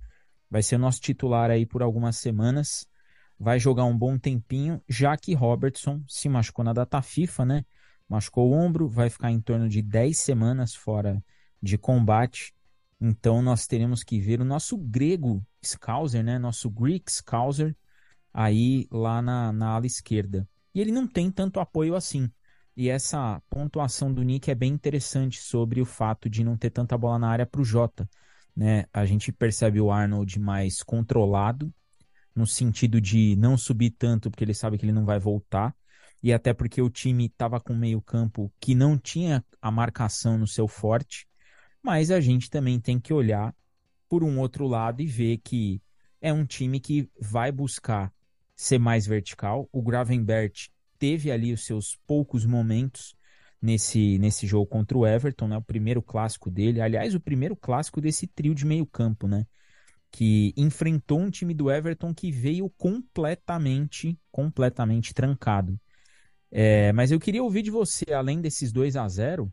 Vai ser nosso titular aí por algumas semanas. Vai jogar um bom tempinho, já que Robertson se machucou na data FIFA, né? Machucou o ombro, vai ficar em torno de 10 semanas fora de combate. Então nós teremos que ver o nosso grego Scouser, né? Nosso Greek Scouser aí lá na, na ala esquerda. E ele não tem tanto apoio assim. E essa pontuação do Nick é bem interessante sobre o fato de não ter tanta bola na área para o Jota. Né? A gente percebe o Arnold mais controlado, no sentido de não subir tanto, porque ele sabe que ele não vai voltar. E até porque o time estava com meio campo que não tinha a marcação no seu forte. Mas a gente também tem que olhar por um outro lado e ver que é um time que vai buscar ser mais vertical. O Gravenbert teve ali os seus poucos momentos nesse, nesse jogo contra o Everton, né? O primeiro clássico dele. Aliás, o primeiro clássico desse trio de meio campo, né? Que enfrentou um time do Everton que veio completamente, completamente trancado. É, mas eu queria ouvir de você, além desses 2 a 0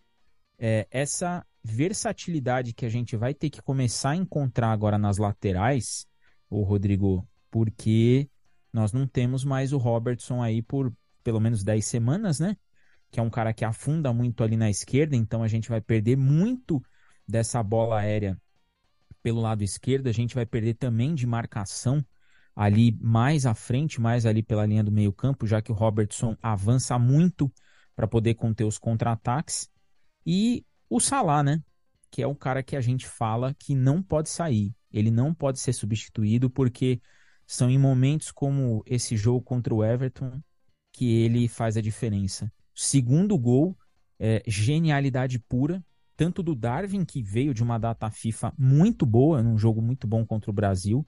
é, essa versatilidade que a gente vai ter que começar a encontrar agora nas laterais, o Rodrigo, porque nós não temos mais o Robertson aí por pelo menos 10 semanas, né? Que é um cara que afunda muito ali na esquerda, então a gente vai perder muito dessa bola aérea pelo lado esquerdo, a gente vai perder também de marcação ali mais à frente, mais ali pela linha do meio-campo, já que o Robertson avança muito para poder conter os contra-ataques. E o Salah, né? Que é o cara que a gente fala que não pode sair, ele não pode ser substituído porque são em momentos como esse jogo contra o Everton que ele faz a diferença. Segundo gol, é, genialidade pura, tanto do Darwin, que veio de uma data FIFA muito boa, num jogo muito bom contra o Brasil,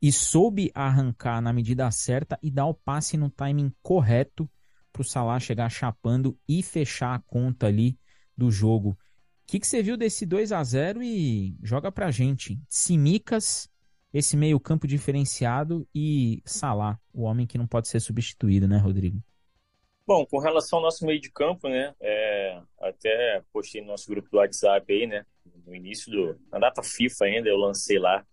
e soube arrancar na medida certa e dar o passe no timing correto para o Salah chegar chapando e fechar a conta ali do jogo. O que, que você viu desse 2 a 0 e joga pra gente? Simicas esse meio-campo diferenciado e Salah, o homem que não pode ser substituído, né, Rodrigo? Bom, com relação ao nosso meio de campo, né, é, até postei no nosso grupo do WhatsApp aí, né, no início do, na data FIFA ainda, eu lancei lá,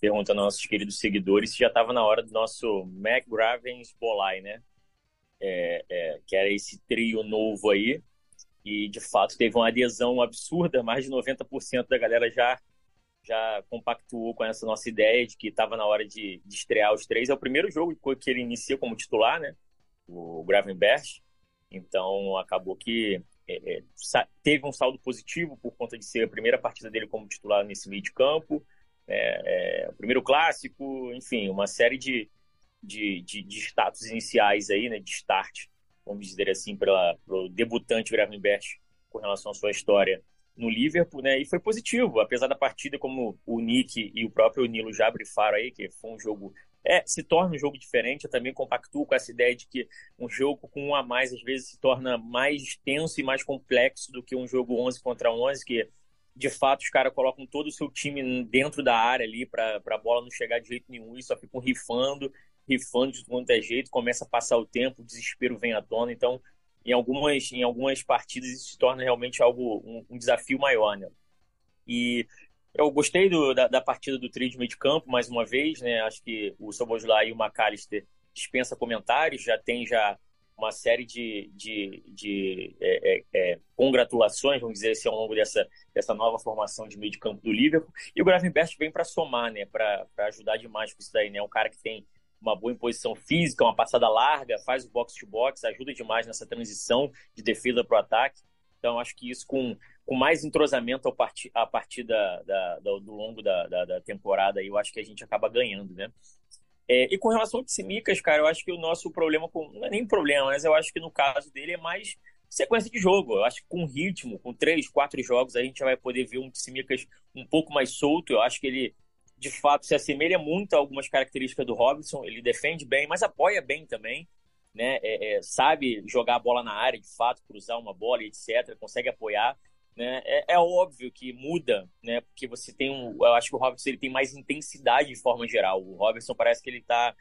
perguntando aos nossos queridos seguidores se já estava na hora do nosso McGravens Bolai, né, é, é, que era esse trio novo aí, e de fato teve uma adesão absurda, mais de 90% da galera já já compactuou com essa nossa ideia de que estava na hora de, de, estrear os três. É o primeiro jogo que ele inicia como titular, né? O Gravenberch. Então, acabou que é, é, teve um saldo positivo por conta de ser a primeira partida dele como titular nesse meio de campo. É, é o primeiro clássico, enfim, uma série de, de, de, de status iniciais aí, né? De start, vamos dizer assim, para o debutante Gravenberch com relação à sua história no Liverpool, né? E foi positivo, apesar da partida, como o Nick e o próprio Nilo já brifaram aí, que foi um jogo. É, se torna um jogo diferente. Eu também compactuo com essa ideia de que um jogo com um a mais às vezes se torna mais tenso e mais complexo do que um jogo 11 contra 11, que de fato os caras colocam todo o seu time dentro da área ali para a bola não chegar de jeito nenhum e só ficam rifando, rifando de quanto é jeito, começa a passar o tempo, o desespero vem à tona. Então, em algumas, em algumas partidas isso se torna realmente algo um, um desafio maior, né? E eu gostei do, da, da, partida do trio de meio de campo, mais uma vez, né? Acho que o Soboslai e o McAllister dispensa comentários, já tem já uma série de, de, de é, é, é, congratulações, vamos dizer assim, ao longo dessa, dessa nova formação de meio de campo do Liverpool. E o Gravenberch vem para somar, né? Para ajudar demais com isso daí, né? Um cara que tem uma boa imposição física, uma passada larga, faz o box-to-box, ajuda demais nessa transição de defesa para o ataque. Então, acho que isso com, com mais entrosamento partir, a partir da, da, da, do longo da, da, da, temporada, eu acho que a gente acaba ganhando, né? É, e com relação ao Tsimikas, cara, eu acho que o nosso problema, com, não é nem problema, mas eu acho que no caso dele é mais sequência de jogo. Eu acho que com ritmo, com três, quatro jogos, a gente vai poder ver um Tsimikas um pouco mais solto. Eu acho que ele de fato se assemelha muito a algumas características do Robinson. Ele defende bem, mas apoia bem também. né, é, é, sabe jogar a bola na área, de fato, cruzar uma bola, etc., consegue apoiar. Né? É, é, óbvio que muda, né? Porque você tem um. Eu acho que o Robertson ele tem mais intensidade de forma geral. O Robertson parece que ele está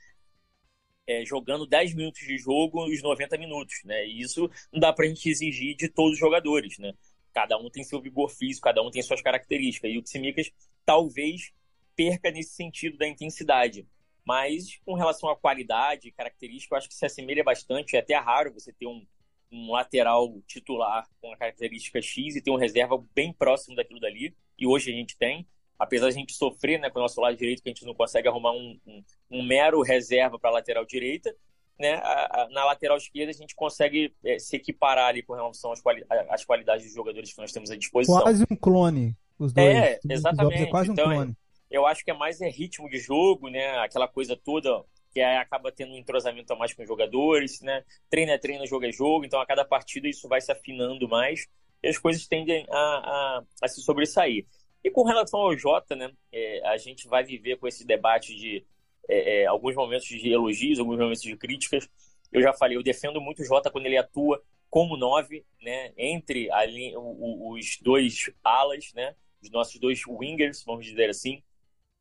é, jogando 10 minutos de jogo os 90 minutos, né? E isso não dá pra gente exigir de todos os jogadores, né? Cada um tem seu vigor físico, cada um tem suas características. E o Tsimikas talvez perca nesse sentido da intensidade. Mas com relação à qualidade e característica, eu acho que se assemelha bastante. É até raro você ter um, um lateral titular com a característica X e ter um reserva bem próximo daquilo dali. E hoje a gente tem. Apesar de a gente sofrer né, com o nosso lado direito, que a gente não consegue arrumar um, um, um mero reserva para a lateral direita, né, a, a, na lateral esquerda a gente consegue é, se equiparar ali com relação às, quali às qualidades dos jogadores que nós temos à disposição. Quase um clone, os dois. É, exatamente. É quase um então, clone. Eu acho que é mais é ritmo de jogo, né? Aquela coisa toda que acaba tendo um entrosamento a mais com os jogadores, né? Treino é treino, jogo é jogo, então a cada partida isso vai se afinando mais e as coisas tendem a, a, a se sobressair. E com relação ao Jota, né? É, a gente vai viver com esse debate de é, é, alguns momentos de elogios, alguns momentos de críticas. Eu já falei, eu defendo muito o Jota quando ele atua como nove, né? Entre ali, os dois alas, né? Os nossos dois wingers, vamos dizer assim,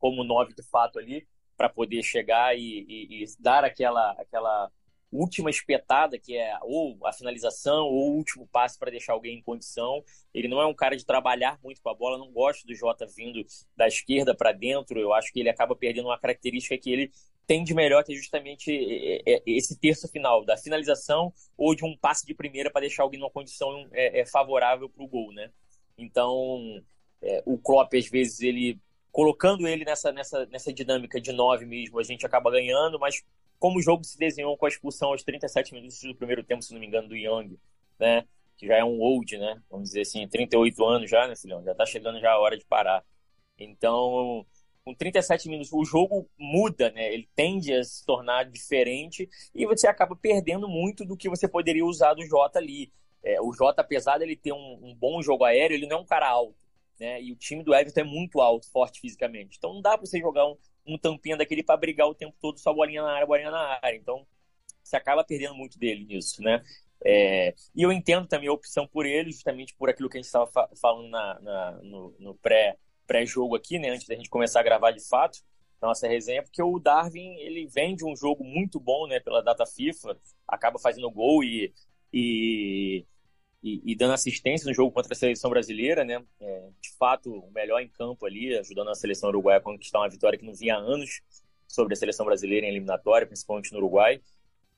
como nove de fato ali para poder chegar e, e, e, dar aquela, aquela última espetada, que é ou a finalização ou o último passe para deixar alguém em condição. Ele não é um cara de trabalhar muito com a bola, não gosto do Jota vindo da esquerda para dentro. Eu acho que ele acaba perdendo uma característica que ele tem de melhor, que é justamente esse terço final, da finalização ou de um passe de primeira para deixar alguém numa condição é, é favorável para o gol, né? Então, é, o Klopp, às vezes, ele colocando ele nessa, nessa, nessa dinâmica de nove mesmo, a gente acaba ganhando, mas como o jogo se desenhou com a expulsão aos 37 minutos do primeiro tempo, se não me engano, do Young, né? Que já é um old, né? Vamos dizer assim, 38 anos já, né, filhão? Já tá chegando já a hora de parar. Então, com 37 minutos, o jogo muda, né? Ele tende a se tornar diferente e você acaba perdendo muito do que você poderia usar do Jota ali. É, o Jota, apesar dele ter um, um bom jogo aéreo, ele não é um cara alto né? E o time do Everton é muito alto, forte fisicamente. Então não dá para você jogar um, um tampinha daquele para brigar o tempo todo só bolinha na área, bolinha na área. Então você acaba perdendo muito dele nisso, né? É, e eu entendo também a opção por ele, justamente por aquilo que a gente estava fa falando na, na, no, no pré, pré-jogo aqui, né? Antes da gente começar a gravar de fato nossa resenha, porque o Darwin ele vem de um jogo muito bom, né? Pela data FIFA, acaba fazendo gol e, e e, e, dando assistência no jogo contra a seleção brasileira, né? É, de fato, o melhor em campo ali, ajudando a seleção uruguaia a conquistar uma vitória que não vinha há anos sobre a seleção brasileira em eliminatória, principalmente no Uruguai.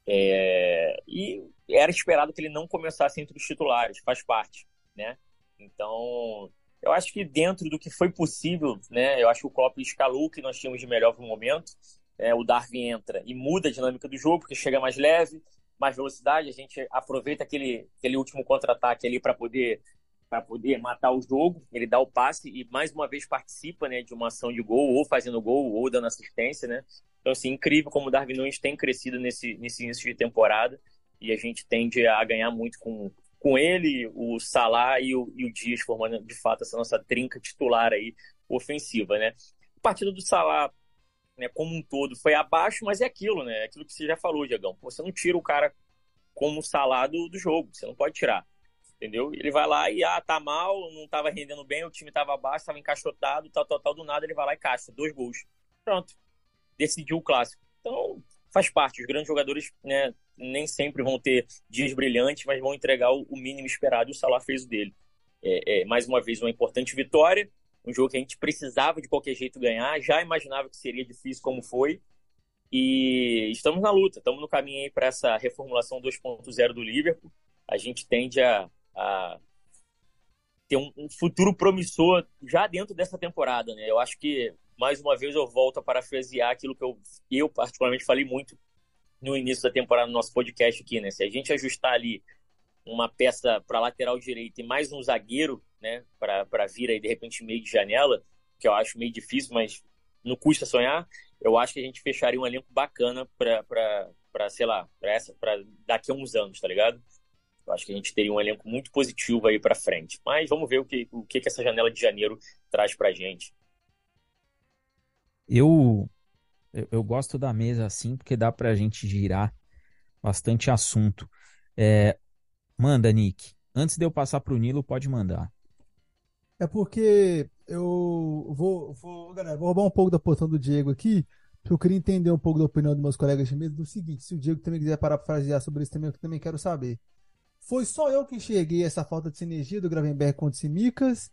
É, e era esperado que ele não começasse entre os titulares, faz parte, né? Então, eu acho que dentro do que foi possível, né? Eu acho que o Klopp escalou o que nós tínhamos de melhor no momento. É, o Darwin entra e muda a dinâmica do jogo, porque chega mais leve, mais velocidade, a gente aproveita aquele, aquele último contra-ataque ali para poder para poder matar o jogo, ele dá o passe e mais uma vez participa, né, de uma ação de gol, ou fazendo gol, ou dando assistência, né? Então, assim, incrível como o Darwin Nunes tem crescido nesse, nesse início de temporada e a gente tende a ganhar muito com, com ele, o Salah e o, e o Dias formando, de fato, essa nossa trinca titular aí ofensiva, né? A partida do Salah né, como um todo foi abaixo, mas é aquilo, né? É aquilo que você já falou, Diagão. Você não tira o cara como salado do jogo, você não pode tirar. Entendeu? Ele vai lá e, ah, tá mal, não tava rendendo bem, o time tava abaixo, tava encaixotado, tal, tal, tal, do nada ele vai lá e caixa, dois gols. Pronto. Decidiu o clássico. Então, faz parte. Os grandes jogadores, né, nem sempre vão ter dias brilhantes, mas vão entregar o, mínimo esperado e o Salah fez o dele. É, é, mais uma vez, uma importante vitória um jogo que a gente precisava de qualquer jeito ganhar, já imaginava que seria difícil como foi. E estamos na luta, estamos no caminho aí para essa reformulação 2.0 do Liverpool. A gente tende a, a ter um, um, futuro promissor já dentro dessa temporada, né? Eu acho que, mais uma vez, eu volto a parafrasear aquilo que eu, eu particularmente falei muito no início da temporada no nosso podcast aqui, né? Se a gente ajustar ali uma peça para lateral direito e mais um zagueiro, né, para vir aí de repente meio de janela, que eu acho meio difícil, mas não custa sonhar. Eu acho que a gente fecharia um elenco bacana para, sei lá, para essa, para daqui a uns anos, tá ligado? Eu acho que a gente teria um elenco muito positivo aí para frente. Mas vamos ver o que, o que, que essa janela de janeiro traz para gente. Eu, eu, eu gosto da mesa assim porque dá para a gente girar bastante assunto. É, manda, Nick. Antes de eu passar para o Nilo, pode mandar. É porque eu vou, vou, galera, vou roubar um pouco da porção do Diego aqui, porque eu queria entender um pouco da opinião dos meus colegas de mesa do seguinte, se o Diego também quiser parar para frasear sobre isso também, eu também quero saber. Foi só eu que enxerguei essa falta de sinergia do Gravenberg contra o Simicas?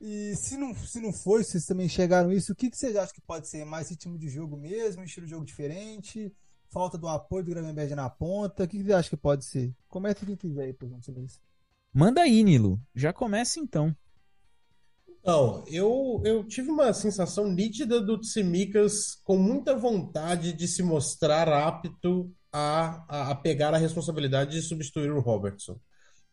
E se não, se não foi, vocês também enxergaram isso, o que, que vocês acham que pode ser? Mais ritmo de jogo mesmo, estilo de jogo diferente? Falta do apoio do Gravenberg na ponta? O que, que vocês acham que pode ser? Comece quem quiser aí, por exemplo, Manda aí, Nilo. Já começa então. Não, eu, eu tive uma sensação nítida do Tsimikas com muita vontade de se mostrar apto a, a, a, pegar a responsabilidade de substituir o Robertson.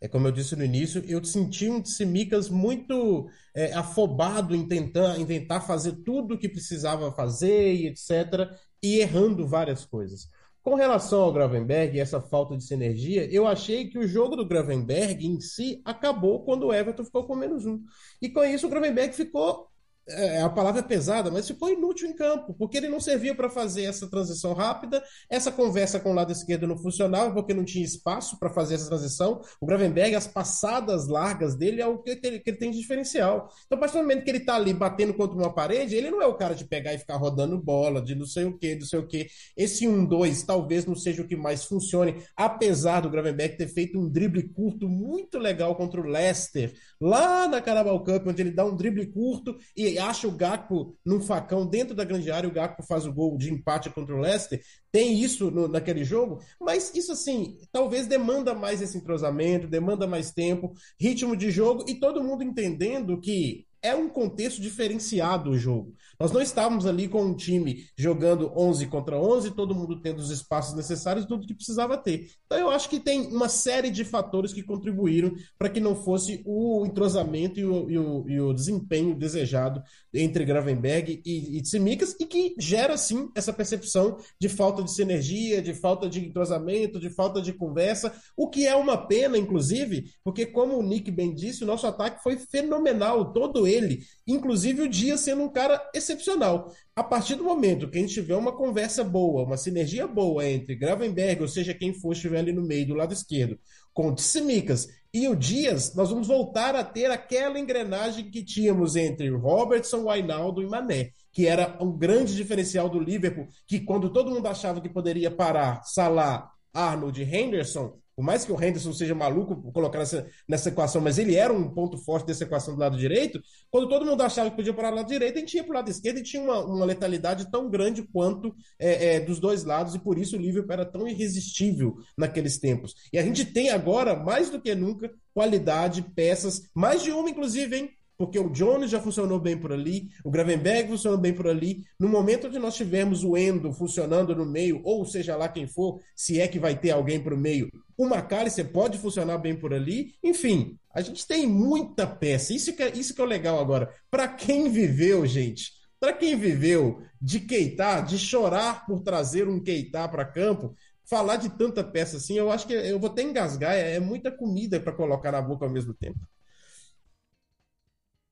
É como eu disse no início, eu senti um Tsimikas muito é, afobado em tentar, em tentar fazer tudo o que precisava fazer e etc. e errando várias coisas. Com relação ao Gravenberg e essa falta de sinergia, eu achei que o jogo do Gravenberg em si acabou quando o Everton ficou com menos um. E com isso o Gravenberg ficou é, a palavra é pesada, mas ficou inútil em campo, porque ele não servia para fazer essa transição rápida, essa conversa com o lado esquerdo não funcionava, porque não tinha espaço para fazer essa transição. O Gravenberg, as passadas largas dele é o que ele, que ele tem de diferencial. Então, a partir do momento que ele está ali batendo contra uma parede, ele não é o cara de pegar e ficar rodando bola, de não sei o que, não sei o que. Esse 1-2 talvez não seja o que mais funcione, apesar do Gravenberg ter feito um drible curto muito legal contra o Leicester, lá na Carabao Cup, onde ele dá um drible curto e acha o Gakpo num facão dentro da grande área, o Gakpo faz o gol de empate contra o Leicester. Tem isso no, naquele jogo, mas isso assim, talvez demanda mais esse entrosamento, demanda mais tempo, ritmo de jogo e todo mundo entendendo que é um contexto diferenciado o jogo. Nós não estávamos ali com um time jogando 11 contra 11, todo mundo tendo os espaços necessários, tudo que precisava ter. Então eu acho que tem uma série de fatores que contribuíram para que não fosse o entrosamento e o, e o, e o desempenho desejado entre Gravenberg e, e Tsimikas e que gera sim essa percepção de falta de sinergia, de falta de entrosamento, de falta de conversa, o que é uma pena, inclusive, porque como o Nick bem disse, o nosso ataque foi fenomenal, todo ele, inclusive o Dia sendo um cara excepcional. A partir do momento que a gente tiver uma conversa boa, uma sinergia boa entre Gravenberg, ou seja, quem for estiver ali no meio do lado esquerdo, com Tsimikas e o Dias, nós vamos voltar a ter aquela engrenagem que tínhamos entre Robertson, Wainaldo e Mané, que era um grande diferencial do Liverpool, que quando todo mundo achava que poderia parar Salah, Arnold e Henderson, por mais que o Henderson seja maluco colocar nessa, nessa equação, mas ele era um ponto forte dessa equação do lado direito, quando todo mundo achava que podia parar do lado direito, a gente ia para o lado esquerdo e tinha uma, uma letalidade tão grande quanto é, é, dos dois lados, e por isso o Liverpool era tão irresistível naqueles tempos. E a gente tem agora, mais do que nunca, qualidade, peças, mais de uma, inclusive, hein? Porque o Jones já funcionou bem por ali, o Gravenberg funcionou bem por ali. No momento onde nós tivermos o Endo funcionando no meio, ou seja lá quem for, se é que vai ter alguém para o meio, o McAllister pode funcionar bem por ali. Enfim, a gente tem muita peça. Isso que é, isso que é o legal agora. Para quem viveu, gente, para quem viveu de Keita, de chorar por trazer um Keita para campo, falar de tanta peça assim, eu acho que eu vou até engasgar. É, é muita comida para colocar na boca ao mesmo tempo.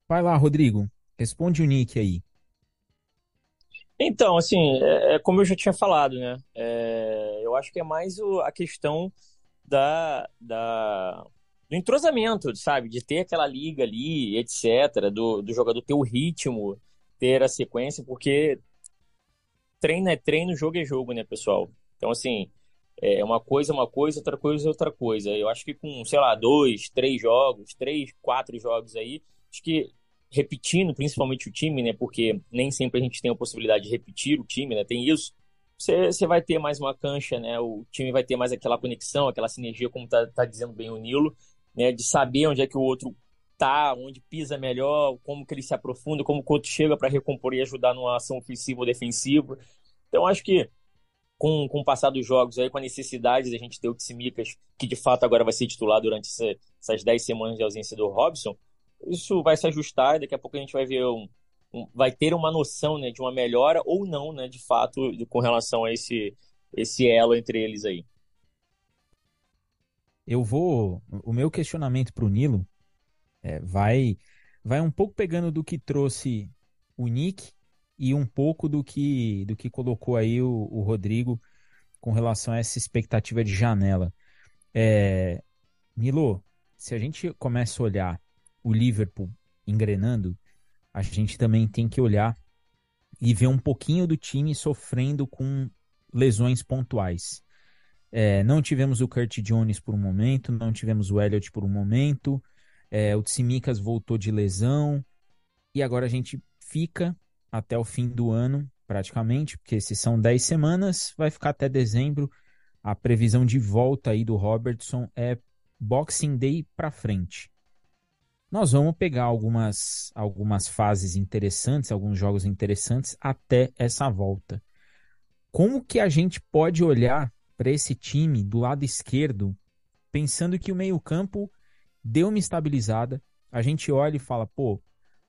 Vai lá, Rodrigo. Responde o Nick aí. Então, assim, é, é como eu já tinha falado, né? É, eu acho que é mais o, a questão da, da, do entrosamento, sabe? De ter aquela liga ali, etc. Do, do jogador ter o ritmo, ter a sequência, porque treino é treino, jogo é jogo, né, pessoal? Então, assim, é uma coisa é uma coisa, outra coisa é outra coisa. Eu acho que com, sei lá, dois, três jogos, três, quatro jogos aí, acho que repetindo principalmente o time, né? Porque nem sempre a gente tem a possibilidade de repetir o time, né? Tem isso. Você, você vai ter mais uma cancha, né? O time vai ter mais aquela conexão, aquela sinergia, como tá, tá dizendo bem o Nilo, né? De saber onde é que o outro tá, onde pisa melhor, como que ele se aprofunda, como o outro chega para recompor e ajudar numa ação ofensiva ou defensiva. Então, acho que com, com o passar dos jogos aí, com a necessidade da gente ter o Tsimikas, que de fato agora vai ser titular durante essa, essas 10 semanas de ausência do Robson, isso vai se ajustar daqui a pouco a gente vai ver um, um, vai ter uma noção né, de uma melhora ou não, né, de fato, com relação a esse, esse elo entre eles aí. Eu vou. O meu questionamento para o Nilo é, vai, vai um pouco pegando do que trouxe o Nick e um pouco do que, do que colocou aí o, o Rodrigo com relação a essa expectativa de janela. É, Milo, se a gente começa a olhar o Liverpool engrenando, a gente também tem que olhar e ver um pouquinho do time sofrendo com lesões pontuais. É, não tivemos o Kurt Jones por um momento, não tivemos o Elliott por um momento, é, o Tsimikas voltou de lesão, e agora a gente fica até o fim do ano, praticamente, porque se são 10 semanas, vai ficar até dezembro. A previsão de volta aí do Robertson é Boxing Day para frente. Nós vamos pegar algumas, algumas fases interessantes, alguns jogos interessantes até essa volta. Como que a gente pode olhar para esse time do lado esquerdo, pensando que o meio-campo deu uma estabilizada? A gente olha e fala, pô,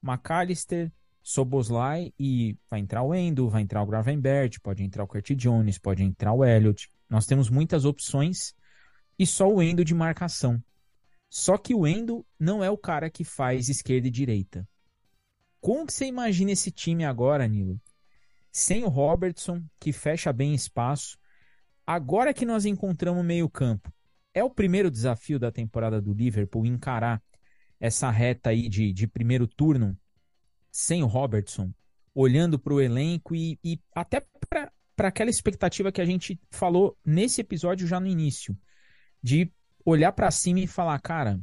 McAllister, Soboslai e vai entrar o Endo, vai entrar o Gravenbert, pode entrar o Kurt Jones, pode entrar o Elliott. Nós temos muitas opções e só o Endo de marcação. Só que o Endo não é o cara que faz esquerda e direita. Como que você imagina esse time agora, Nilo? Sem o Robertson, que fecha bem espaço. Agora que nós encontramos o meio-campo, é o primeiro desafio da temporada do Liverpool encarar essa reta aí de, de primeiro turno sem o Robertson, olhando para o elenco e, e até para aquela expectativa que a gente falou nesse episódio já no início, de olhar para cima e falar, cara,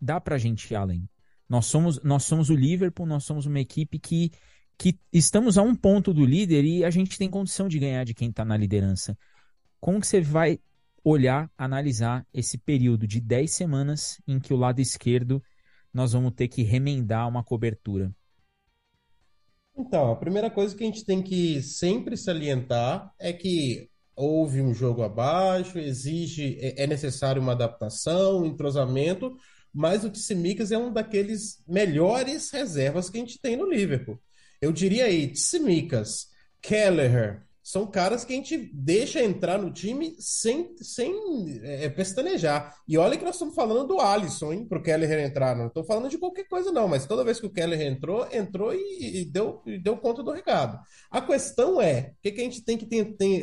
dá para a gente ir além. Nós somos, nós somos o Liverpool, nós somos uma equipe que, que estamos a um ponto do líder e a gente tem condição de ganhar de quem está na liderança. Como que você vai olhar, analisar esse período de 10 semanas em que o lado esquerdo nós vamos ter que remendar uma cobertura? Então, a primeira coisa que a gente tem que sempre salientar é que houve um jogo abaixo, exige, é, é necessário uma adaptação, um entrosamento, mas o Tsimikas é um daqueles melhores reservas que a gente tem no Liverpool. Eu diria aí, Tsimikas, Kelleher, são caras que a gente deixa entrar no time sem, sem é, pestanejar. E olha que nós estamos falando do Alisson, hein, pro Keller entrar. Não estou falando de qualquer coisa, não, mas toda vez que o Keller entrou, entrou e, e deu, e deu conta do recado. A questão é: o que, que a gente tem que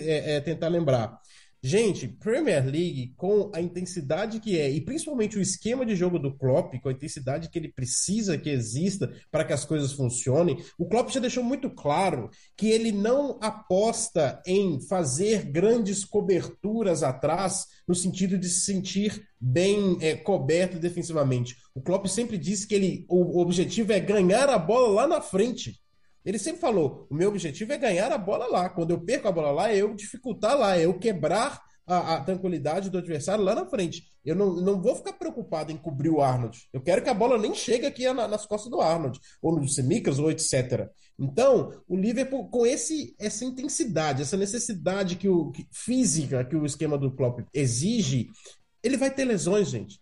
é, é, tentar lembrar? Gente, Premier League, com a intensidade que é, e principalmente o esquema de jogo do Klopp, com a intensidade que ele precisa que exista para que as coisas funcionem, o Klopp já deixou muito claro que ele não aposta em fazer grandes coberturas atrás, no sentido de se sentir bem é, coberto defensivamente. O Klopp sempre disse que ele, o, o objetivo é ganhar a bola lá na frente. Ele sempre falou: o meu objetivo é ganhar a bola lá. Quando eu perco a bola lá, eu dificultar lá, eu quebrar a, a, tranquilidade do adversário lá na frente. Eu não, não vou ficar preocupado em cobrir o Arnold. Eu quero que a bola nem chegue aqui na, nas costas do Arnold, ou no Semicas, ou etc. Então, o Liverpool, com esse, essa intensidade, essa necessidade que o, que, física que o esquema do Klopp exige, ele vai ter lesões, gente.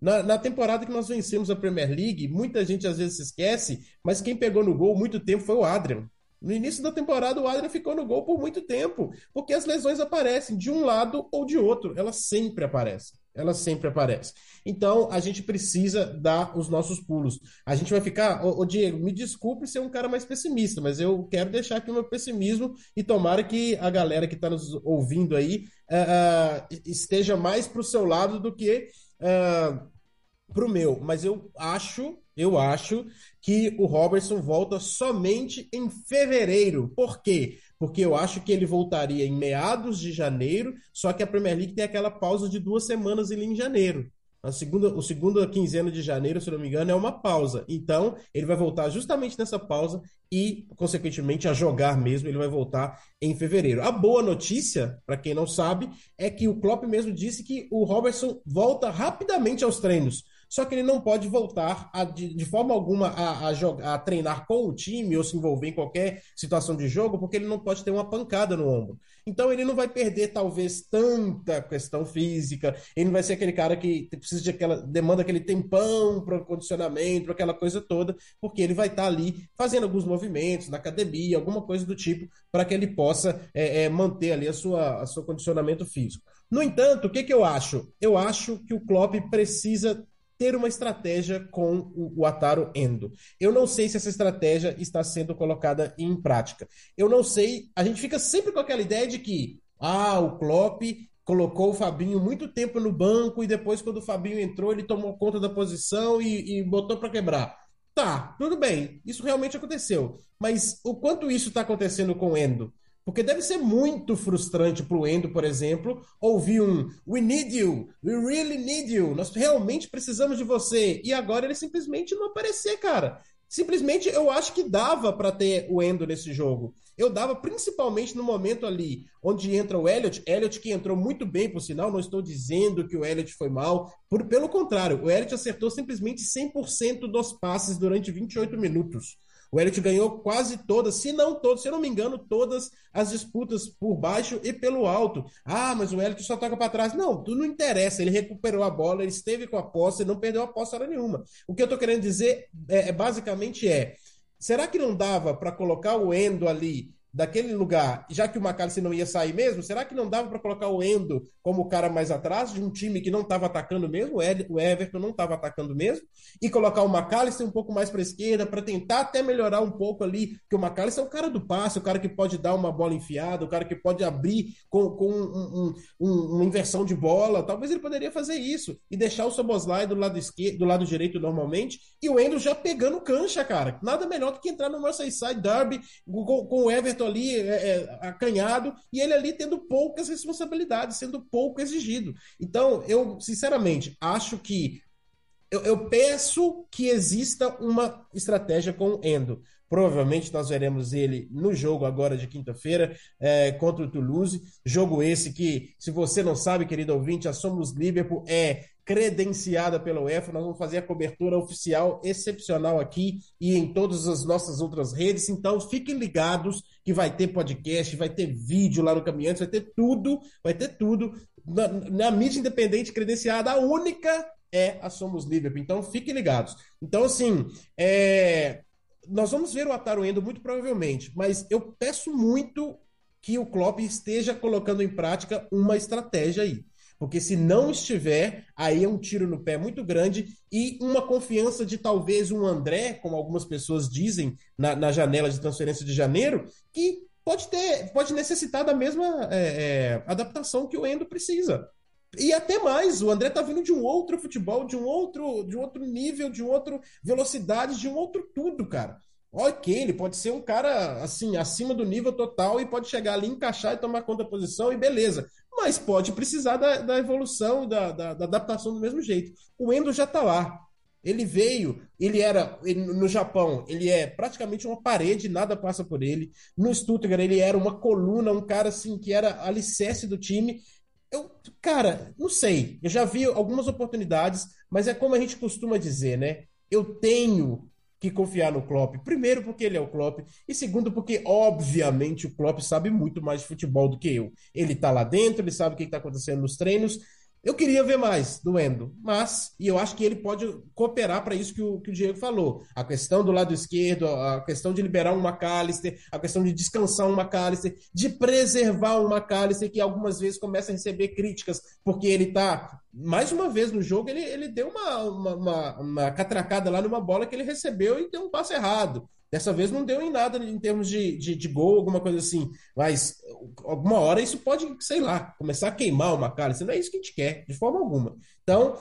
Na, na, temporada que nós vencemos a Premier League, muita gente às vezes se esquece, mas quem pegou no gol muito tempo foi o Adrian. No início da temporada, o Adrian ficou no gol por muito tempo, porque as lesões aparecem de um lado ou de outro. Elas sempre aparecem. Elas sempre aparecem. Então, a gente precisa dar os nossos pulos. A gente vai ficar. Ô, ô Diego, me desculpe ser um cara mais pessimista, mas eu quero deixar aqui o meu pessimismo e tomara que a galera que está nos ouvindo aí uh, esteja mais para o seu lado do que uh, pro meu, mas eu acho, eu acho que o Robertson volta somente em fevereiro. Por quê? Porque eu acho que ele voltaria em meados de janeiro, só que a Premier League tem aquela pausa de duas semanas ali em janeiro. A segunda, o segundo quinzena de janeiro, se não me engano, é uma pausa. Então, ele vai voltar justamente nessa pausa e, consequentemente, a jogar mesmo, ele vai voltar em fevereiro. A boa notícia, para quem não sabe, é que o Klopp mesmo disse que o Robertson volta rapidamente aos treinos. Só que ele não pode voltar a, de, de, forma alguma a, a, jogar, a treinar com o time ou se envolver em qualquer situação de jogo, porque ele não pode ter uma pancada no ombro. Então ele não vai perder, talvez, tanta questão física. Ele não vai ser aquele cara que precisa de aquela. demanda aquele tempão para condicionamento, para aquela coisa toda, porque ele vai estar tá ali fazendo alguns movimentos na academia, alguma coisa do tipo, para que ele possa é, é, manter ali a sua, a seu condicionamento físico. No entanto, o que, que eu acho? Eu acho que o Klopp precisa ter uma estratégia com o, o Ataro Endo. Eu não sei se essa estratégia está sendo colocada em prática. Eu não sei, a gente fica sempre com aquela ideia de que Ah, o Klopp colocou o Fabinho muito tempo no banco e depois, quando o Fabinho entrou, ele tomou conta da posição e, e botou para quebrar. Tá, tudo bem, isso realmente aconteceu. Mas o quanto isso está acontecendo com o Endo? Porque deve ser muito frustrante para o Endo, por exemplo, ouvir um We need you, we really need you, nós realmente precisamos de você. E agora ele simplesmente não aparecer, cara. Simplesmente eu acho que dava para ter o Endo nesse jogo. Eu dava principalmente no momento ali onde entra o Elliot. Elliot que entrou muito bem, por sinal, não estou dizendo que o Elliot foi mal. Por, pelo contrário, o Elliot acertou simplesmente 100% dos passes durante 28 minutos. O Elliott ganhou quase todas, se não todas, se eu não me engano, todas as disputas por baixo e pelo alto. Ah, mas o Elliott só toca para trás. Não, tudo não interessa. Ele recuperou a bola, ele esteve com a posse, não perdeu a posse hora nenhuma. O que eu estou querendo dizer é, é, basicamente é: será que não dava para colocar o Endo ali daquele lugar, já que o McAllister não ia sair mesmo, será que não dava para colocar o Endo como o cara mais atrás de um time que não estava atacando mesmo, o Everton não estava atacando mesmo, e colocar o McAllister um pouco mais para esquerda para tentar até melhorar um pouco ali, que o McAllister é o cara do passe, o cara que pode dar uma bola enfiada, o cara que pode abrir com, com um, um, uma inversão de bola, talvez ele poderia fazer isso e deixar o Soboslai do lado esquerdo, do lado direito normalmente, e o Endo já pegando cancha, cara. Nada melhor do que entrar no Merseyside Derby com, com o Everton ali é, é, acanhado e ele ali tendo poucas responsabilidades, sendo pouco exigido. Então, eu, sinceramente, acho que. Eu, eu peço que exista uma estratégia com o Endo. Provavelmente nós veremos ele no jogo agora de quinta-feira é, contra o Toulouse. Jogo esse que, se você não sabe, querido ouvinte, a Somos Liverpool é credenciada pela UEFA. Nós vamos fazer a cobertura oficial excepcional aqui e em todas as nossas outras redes. Então, fiquem ligados que vai ter podcast, vai ter vídeo lá no Caminhantes, vai ter tudo, vai ter tudo. Na, na mídia independente credenciada, a única é a Somos Liverpool. Então, fiquem ligados. Então, assim, é... nós vamos ver o Ataru Endo muito provavelmente, mas eu peço muito que o Klopp esteja colocando em prática uma estratégia aí. Porque se não estiver, aí é um tiro no pé muito grande e uma confiança de talvez um André, como algumas pessoas dizem na, na janela de transferência de janeiro, que pode ter, pode necessitar da mesma é, é, adaptação que o Endo precisa. E até mais, o André tá vindo de um outro futebol, de um outro, de um outro nível, de um outro velocidade, de um outro tudo, cara. Ok, ele pode ser um cara assim, acima do nível total e pode chegar ali, encaixar e tomar conta da posição e beleza mas pode precisar da, da evolução, da, da, da, adaptação do mesmo jeito. O Endo já está lá. Ele veio, ele era ele, no Japão, ele é praticamente uma parede, nada passa por ele. No Stuttgart, ele era uma coluna, um cara assim que era alicerce do time. Eu, cara, não sei. Eu já vi algumas oportunidades, mas é como a gente costuma dizer, né? Eu tenho que confiar no Klopp. Primeiro, porque ele é o Klopp, e segundo, porque, obviamente, o Klopp sabe muito mais de futebol do que eu. Ele tá lá dentro, ele sabe o que está acontecendo nos treinos, eu queria ver mais do Endo, mas, e eu acho que ele pode cooperar para isso que o, que o Diego falou. A questão do lado esquerdo, a questão de liberar um McAllister, a questão de descansar um McAllister, de preservar um McAllister que algumas vezes começa a receber críticas, porque ele tá, mais uma vez no jogo, ele, ele deu uma, uma, uma, uma catracada lá numa bola que ele recebeu e deu um passo errado. Dessa vez não deu em nada em termos de, de, de, gol, alguma coisa assim. Mas alguma hora isso pode, sei lá, começar a queimar o McAllister. Não é isso que a gente quer, de forma alguma. Então,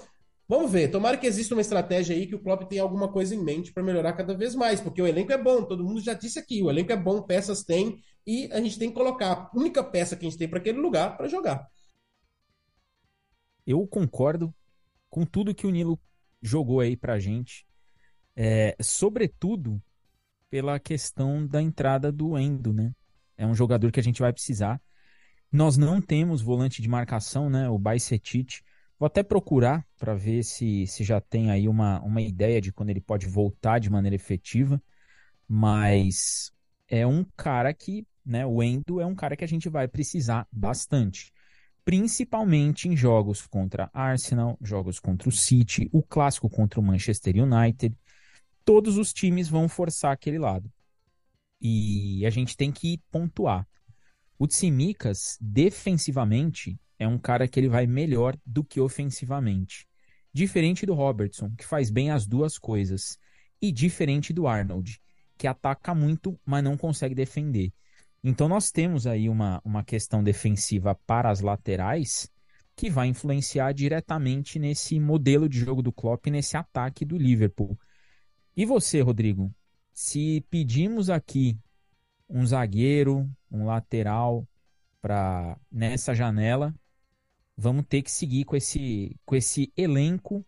vamos ver. Tomara que exista uma estratégia aí que o Klopp tenha alguma coisa em mente para melhorar cada vez mais. Porque o elenco é bom, todo mundo já disse aqui. O elenco é bom, peças tem. E a gente tem que colocar a única peça que a gente tem para aquele lugar para jogar. Eu concordo com tudo que o Nilo jogou aí pra gente. É, sobretudo pela questão da entrada do Endo, né? É um jogador que a gente vai precisar. Nós não temos volante de marcação, né? O Baicetic. Vou até procurar para ver se, se já tem aí uma, uma ideia de quando ele pode voltar de maneira efetiva. Mas é um cara que, né? O Endo é um cara que a gente vai precisar bastante. Principalmente em jogos contra Arsenal, jogos contra o City, o clássico contra o Manchester United todos os times vão forçar aquele lado. E a gente tem que pontuar. O Tsimikas, defensivamente, é um cara que ele vai melhor do que ofensivamente. Diferente do Robertson, que faz bem as duas coisas. E diferente do Arnold, que ataca muito, mas não consegue defender. Então nós temos aí uma, uma questão defensiva para as laterais que vai influenciar diretamente nesse modelo de jogo do Klopp, nesse ataque do Liverpool. E você, Rodrigo? Se pedimos aqui um zagueiro, um lateral para nessa janela, vamos ter que seguir com esse, com esse elenco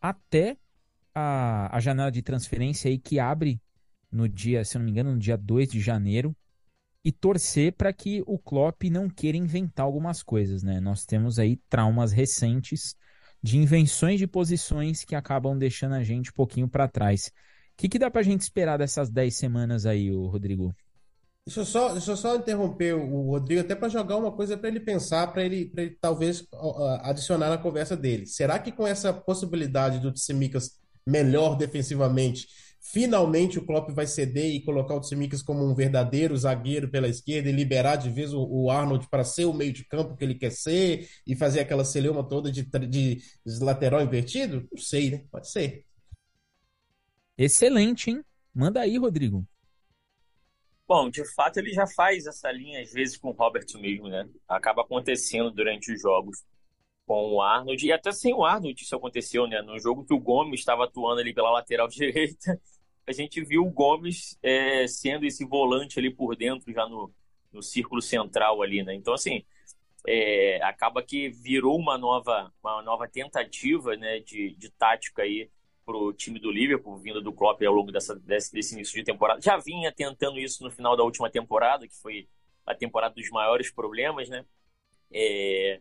até a, a janela de transferência aí que abre no dia, se não me engano, no dia 2 de janeiro e torcer para que o Klopp não queira inventar algumas coisas, né? Nós temos aí traumas recentes de invenções de posições que acabam deixando a gente um pouquinho para trás. O que, que dá para a gente esperar dessas 10 semanas aí, Rodrigo? Deixa eu só, deixa eu só interromper o Rodrigo, até para jogar uma coisa para ele pensar, para ele, ele talvez adicionar na conversa dele. Será que com essa possibilidade do Tsimikas melhor defensivamente, finalmente o Klopp vai ceder e colocar o Tsimikas como um verdadeiro zagueiro pela esquerda e liberar de vez o, o Arnold para ser o meio de campo que ele quer ser e fazer aquela celeuma toda de, de lateral invertido? Não sei, né? Pode ser. Excelente, hein? Manda aí, Rodrigo. Bom, de fato ele já faz essa linha às vezes com o Robert mesmo, né? Acaba acontecendo durante os jogos com o Arnold, e até sem o Arnold isso aconteceu, né? No jogo que o Gomes estava atuando ali pela lateral [LAUGHS] direita, a gente viu o Gomes é, sendo esse volante ali por dentro, já no, no círculo central ali, né? Então, assim, é, acaba que virou uma nova, uma nova tentativa né, de, de tática aí pro time do Liverpool, vindo do Klopp ao longo dessa, desse, desse início de temporada. Já vinha tentando isso no final da última temporada, que foi a temporada dos maiores problemas, né? É,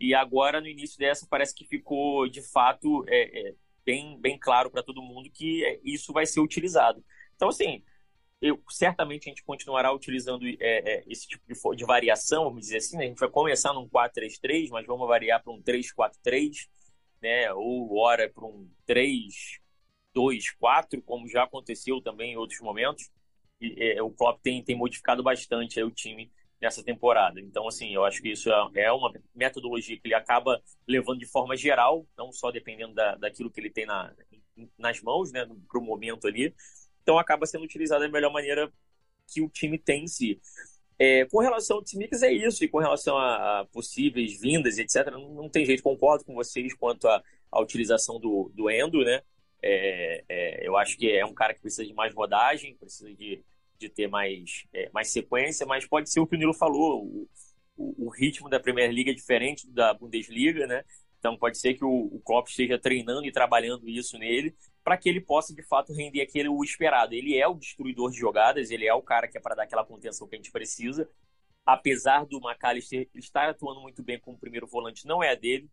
e agora, no início dessa, parece que ficou, de fato, é, é, bem, bem claro para todo mundo que é, isso vai ser utilizado. Então, assim, eu, certamente a gente continuará utilizando é, é, esse tipo de, de, variação, vamos dizer assim, né? A gente vai começar num 4-3-3, mas vamos variar para um 3-4-3, né? Ou hora para um 3, 2, 4, como já aconteceu também em outros momentos. E, é, o Klopp tem, tem modificado bastante o time nessa temporada. Então, assim, eu acho que isso é, é uma metodologia que ele acaba levando de forma geral, não só dependendo da, daquilo que ele tem na, nas mãos, né, para o momento ali. Então, acaba sendo utilizado da melhor maneira que o time tem em si. É, com relação ao Tsimikas é isso, e com relação a, a possíveis vindas, etc., não, não, tem jeito, concordo com vocês quanto à utilização do, do Endo, né? É, é, eu acho que é um cara que precisa de mais rodagem, precisa de, de ter mais, é, mais sequência, mas pode ser o que o Nilo falou, o, o, o, ritmo da Premier League é diferente da Bundesliga, né? Então pode ser que o, o Klopp esteja treinando e trabalhando isso nele, para que ele possa de fato render aquele o esperado. Ele é o destruidor de jogadas, ele é o cara que é para dar aquela contenção que a gente precisa. Apesar do McAllister estar atuando muito bem como primeiro volante, não é a dele.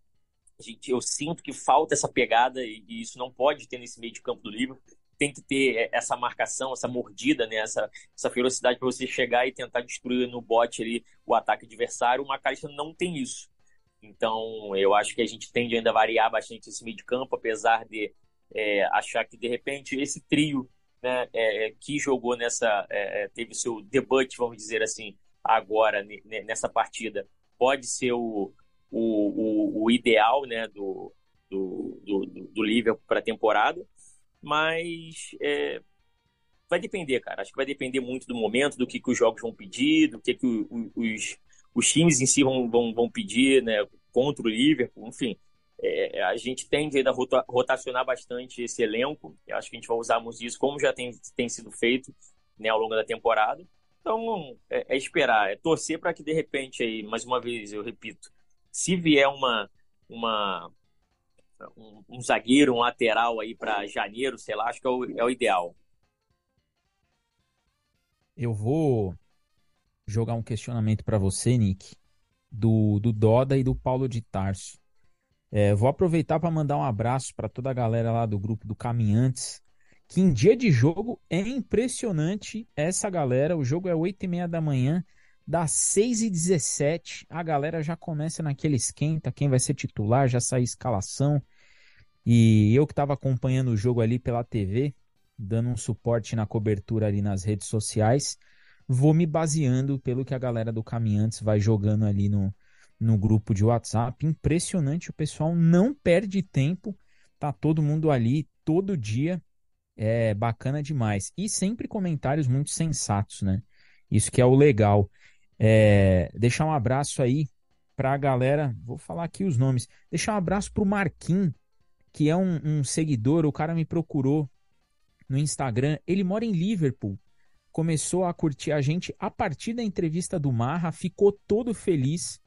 Gente, eu sinto que falta essa pegada e, isso não pode ter nesse meio de campo do Liverpool. Tem que ter essa marcação, essa mordida, né? essa, essa ferocidade para você chegar e tentar destruir no bote ali o ataque adversário. O McAllister não tem isso. Então, eu acho que a gente tende ainda a variar bastante esse meio de campo, apesar de é, achar que de repente esse trio né, é, é que jogou nessa, é, é, teve seu debut, vamos dizer assim, agora nessa partida, pode ser o, o, o, o ideal né, do, do, do, do Liverpool para a temporada, mas é, vai depender, cara. Acho que vai depender muito do momento, do que, que os jogos vão pedir, do que, que os, os times em si vão, vão, vão pedir né, contra o Liverpool, enfim. É, a gente tende a rotacionar bastante esse elenco. Eu acho que a gente vai usarmos isso como já tem, tem sido feito né, ao longo da temporada. Então, é, é esperar, é torcer para que de repente, aí, mais uma vez, eu repito, se vier uma, uma um, um zagueiro, um lateral aí para janeiro, sei lá, acho que é o, é o ideal. Eu vou jogar um questionamento para você, Nick, do, do Doda e do Paulo de Tarso. É, vou aproveitar para mandar um abraço para toda a galera lá do grupo do Caminhantes, que em dia de jogo é impressionante essa galera. O jogo é 8 e meia da manhã, das 6 e 17 a galera já começa naquele esquenta, quem vai ser titular, já sai escalação. E eu que estava acompanhando o jogo ali pela TV, dando um suporte na cobertura ali nas redes sociais, vou me baseando pelo que a galera do Caminhantes vai jogando ali no, no grupo de WhatsApp. Impressionante, o pessoal não perde tempo, tá todo mundo ali todo dia. É bacana demais. E sempre comentários muito sensatos, né? Isso que é o legal. É, deixar um abraço aí para a galera, vou falar aqui os nomes. Deixar um abraço para o Marquinhos, que é um, um seguidor, o cara me procurou no Instagram. Ele mora em Liverpool. Começou a curtir a gente a partir da entrevista do Marra, ficou todo feliz.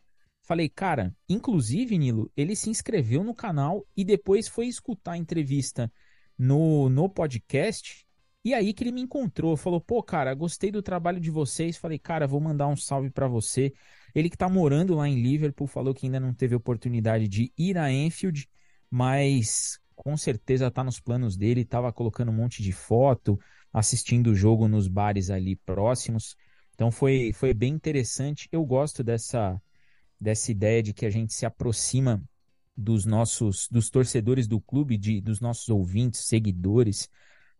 Falei, cara, inclusive, Nilo, ele se inscreveu no canal e depois foi escutar a entrevista no, no podcast. E aí que ele me encontrou, falou: "Pô, cara, gostei do trabalho de vocês". Falei: "Cara, vou mandar um salve para você". Ele que tá morando lá em Liverpool, falou que ainda não teve oportunidade de ir a Enfield, mas com certeza tá nos planos dele, tava colocando um monte de foto, assistindo o jogo nos bares ali próximos. Então foi foi bem interessante. Eu gosto dessa dessa ideia de que a gente se aproxima dos nossos dos torcedores do clube, de, dos nossos ouvintes, seguidores,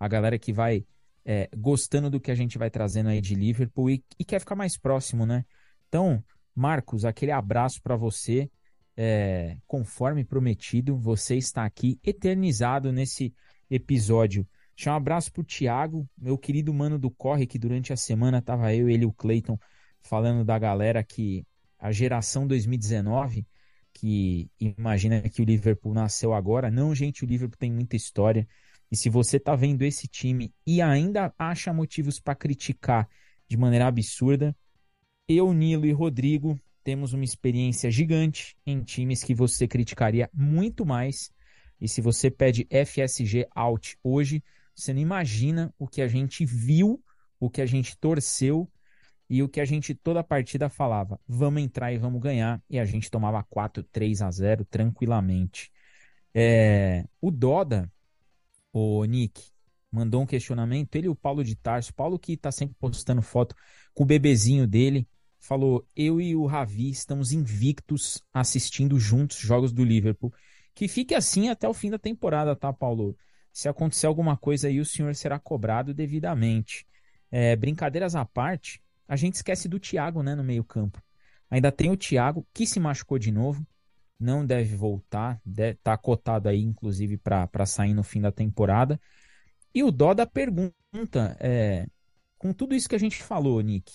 a galera que vai é, gostando do que a gente vai trazendo aí de Liverpool e, e, quer ficar mais próximo, né? Então, Marcos, aquele abraço para você. É, conforme prometido, você está aqui eternizado nesse episódio. Deixa um abraço pro Thiago, meu querido mano do Corre, que durante a semana tava eu, ele e o Clayton falando da galera que a geração 2019, que imagina que o Liverpool nasceu agora. Não, gente, o Liverpool tem muita história. E se você tá vendo esse time e ainda acha motivos para criticar de maneira absurda, eu, Nilo e Rodrigo temos uma experiência gigante em times que você criticaria muito mais. E se você pede FSG out hoje, você não imagina o que a gente viu, o que a gente torceu e o que a gente toda a partida falava, vamos entrar e vamos ganhar, e a gente tomava 4, 3 a 0 tranquilamente. É, o Doda, o Nick, mandou um questionamento, ele e o Paulo de Tarso, Paulo que tá sempre postando foto com o bebezinho dele, falou, eu e o Ravi estamos invictos assistindo juntos jogos do Liverpool, que fique assim até o fim da temporada, tá, Paulo? Se acontecer alguma coisa aí, o senhor será cobrado devidamente. É, brincadeiras à parte, a gente esquece do Thiago, né, no meio-campo. Ainda tem o Thiago, que se machucou de novo, não deve voltar, deve, tá cotado aí, inclusive, para sair no fim da temporada. E o Doda pergunta, é, com tudo isso que a gente falou, Nick,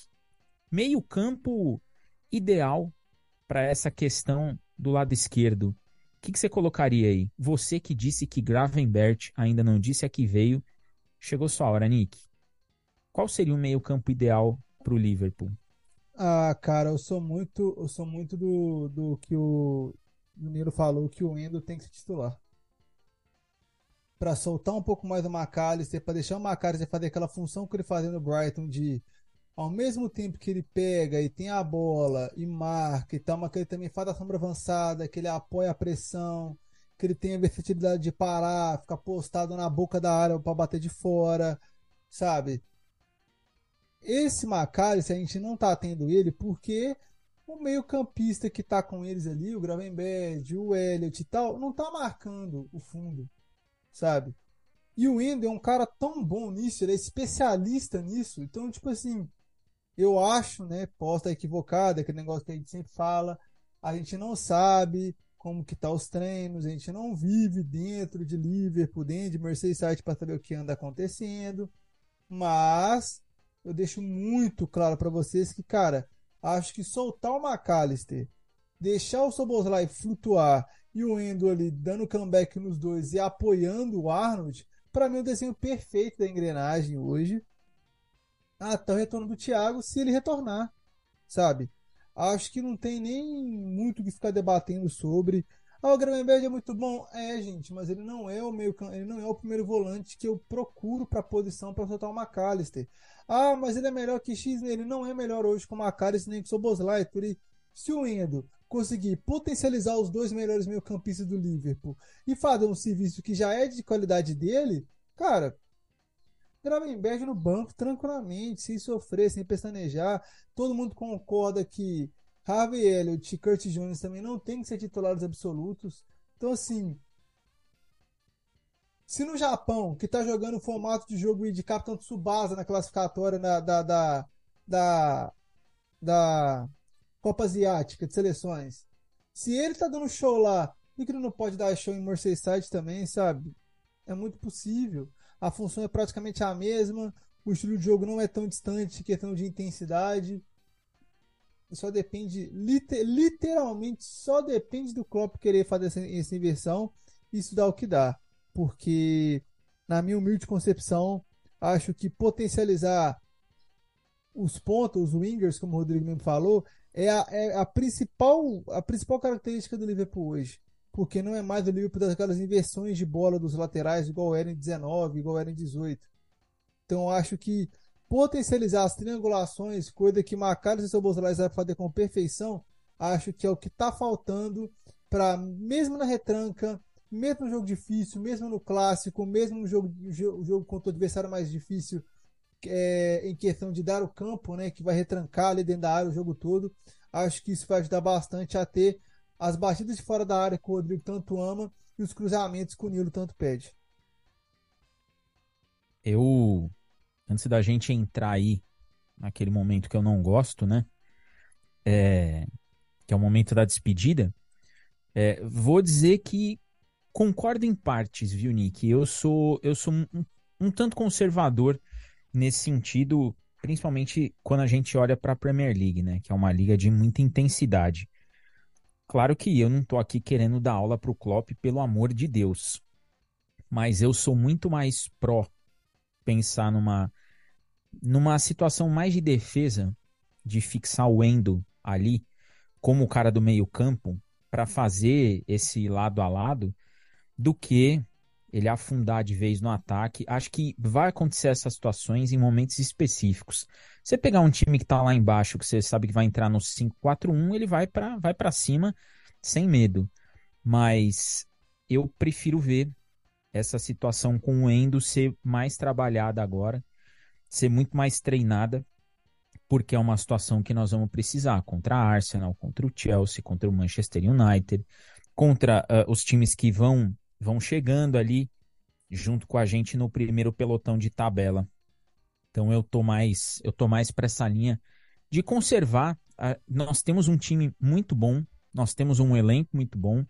meio-campo ideal para essa questão do lado esquerdo. O que, que, você colocaria aí? Você que disse que Gravenbert ainda não disse a que veio. Chegou sua hora, Nick. Qual seria o meio-campo ideal pro Liverpool? Ah, cara, eu sou muito, eu sou muito do, do que o Nilo falou que o Endo tem que se titular. Para soltar um pouco mais o McAllister, para deixar o McAllister fazer aquela função que ele fazia no Brighton de ao mesmo tempo que ele pega e tem a bola e marca e tal, mas que ele também faz a sombra avançada, que ele apoia a pressão, que ele tem a versatilidade de parar, ficar postado na boca da área para bater de fora, sabe? Esse se a gente não tá tendo ele porque o meio-campista que tá com eles ali, o Gravenberg, o Elliot e tal, não tá marcando o fundo, sabe? E o Endo é um cara tão bom nisso, ele é especialista nisso. Então, tipo assim, eu acho, né, posso estar equivocado, aquele negócio que a gente sempre fala, a gente não sabe como que tá os treinos, a gente não vive dentro de Liverpool, dentro de Merseyside para saber o que anda acontecendo, mas eu deixo muito claro para vocês que, cara, acho que soltar o McAllister, deixar o Soboslai flutuar e o Endo ali dando comeback nos dois e apoiando o Arnold, para mim é o desenho perfeito da engrenagem hoje. Até o retorno do Thiago, se ele retornar, sabe? Acho que não tem nem muito que ficar debatendo sobre. Ah, o Gravenberg é muito bom. É, gente, mas ele não é o meio ele não é o primeiro volante que eu procuro para a posição para soltar o McAllister. Ah, mas ele é melhor que X, ele não é melhor hoje com o McAllister nem com o Soboslai. Se o Endo conseguir potencializar os dois melhores meio-campistas do Liverpool e fazer um serviço que já é de qualidade dele, cara, Gravenberg no banco tranquilamente, sem sofrer, sem pestanejar. Todo mundo concorda que Harvey Elliott e Curtis Jones também não tem que ser titulares absolutos. Então, assim, se no Japão, que está jogando o formato de jogo de Capitão Tsubasa na classificatória na, da, da, da, da Copa Asiática de seleções, se ele está dando show lá, por que ele não pode dar show em Merseyside também, sabe? É muito possível. A função é praticamente a mesma. o estilo de jogo não é tão distante, questão de intensidade. Só depende, liter, literalmente, só depende do Klopp querer fazer essa, essa inversão. Isso dá o que dá. Porque, na minha humilde concepção, acho que potencializar os pontos, os wingers, como o Rodrigo mesmo falou, é a, é a, principal, a principal característica do Liverpool hoje. Porque não é mais o Liverpool daquelas inversões de bola dos laterais, igual era em 19, igual era em 18. Então acho que potencializar as triangulações, coisa que Macaros e seu Bolsonaro vai fazer com perfeição, acho que é o que está faltando para, mesmo na retranca, mesmo no jogo difícil, mesmo no clássico, mesmo no jogo, jogo contra o adversário mais difícil, é, em questão de dar o campo, né, que vai retrancar ali dentro da área o jogo todo, acho que isso vai ajudar bastante a ter as batidas de fora da área que o Rodrigo tanto ama e os cruzamentos que o Nilo tanto pede. Eu, antes da gente entrar aí naquele momento que eu não gosto, né, é, que é o momento da despedida, é, vou dizer que concordo em partes, viu, Nick? Eu sou, eu sou um, um tanto conservador nesse sentido, principalmente quando a gente olha para a Premier League, né? Que é uma liga de muita intensidade. Claro que eu não estou aqui querendo dar aula para o Klopp, pelo amor de Deus. Mas eu sou muito mais pró pensar numa, numa situação mais de defesa, de fixar o Endo ali, como o cara do meio campo, para fazer esse lado a lado, do que ele afundar de vez no ataque. Acho que vai acontecer essas situações em momentos específicos. Você pegar um time que está lá embaixo, que você sabe que vai entrar no 5-4-1, ele vai para vai para cima sem medo. Mas eu prefiro ver essa situação com o Endo ser mais trabalhada agora, ser muito mais treinada, porque é uma situação que nós vamos precisar contra a Arsenal, contra o Chelsea, contra o Manchester United, contra uh, os times que vão vão chegando ali junto com a gente no primeiro pelotão de tabela. Então eu tô mais, eu tô mais para essa linha de conservar. A, nós temos um time muito bom, nós temos um elenco muito bom.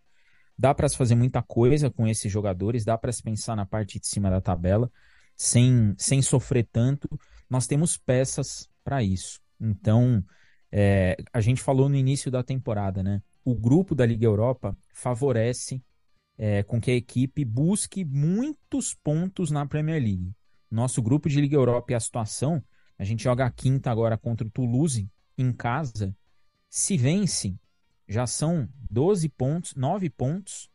Dá para se fazer muita coisa com esses jogadores, dá para se pensar na parte de cima da tabela sem, sem sofrer tanto. Nós temos peças para isso. Então, é, a gente falou no início da temporada, né? O grupo da Liga Europa favorece é, com que a equipe busque muitos pontos na Premier League. Nosso grupo de Liga Europa e a situação, a gente joga a quinta agora contra o Toulouse em casa. Se vence, já são 12 pontos, 9 pontos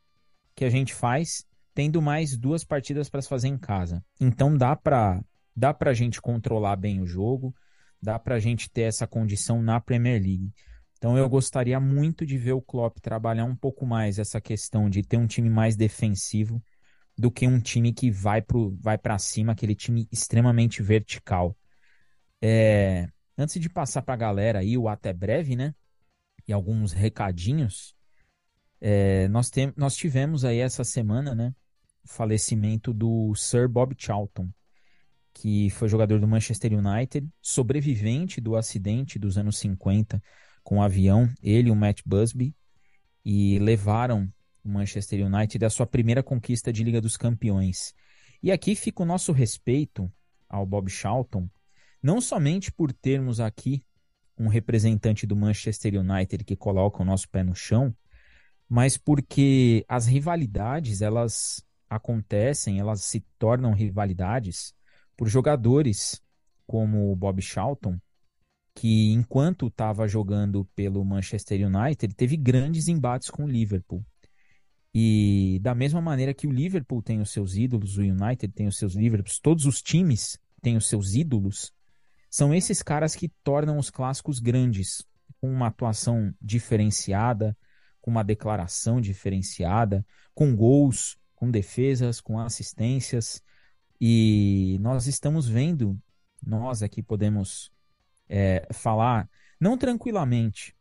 que a gente faz, tendo mais duas partidas para se fazer em casa. Então dá para dá para a gente controlar bem o jogo, dá para a gente ter essa condição na Premier League. Então eu gostaria muito de ver o Klopp trabalhar um pouco mais essa questão de ter um time mais defensivo do que um time que vai para vai cima, aquele time extremamente vertical. É, antes de passar para a galera aí o até breve, né? E alguns recadinhos, é, nós, tem, nós tivemos aí essa semana, né? O falecimento do Sir Bob Charlton, que foi jogador do Manchester United, sobrevivente do acidente dos anos 50 com o um avião, ele e o Matt Busby, e levaram o Manchester United à sua primeira conquista de Liga dos Campeões. E aqui fica o nosso respeito ao Bob Charlton, não somente por termos aqui um representante do Manchester United que coloca o nosso pé no chão, mas porque as rivalidades elas acontecem, elas se tornam rivalidades por jogadores como o Bob Charlton, que enquanto estava jogando pelo Manchester United, teve grandes embates com o Liverpool. E da mesma maneira que o Liverpool tem os seus ídolos, o United tem os seus Liverpools, todos os times têm os seus ídolos, são esses caras que tornam os clássicos grandes, com uma atuação diferenciada, com uma declaração diferenciada, com gols, com defesas, com assistências. E nós estamos vendo, nós aqui podemos é, falar, não tranquilamente,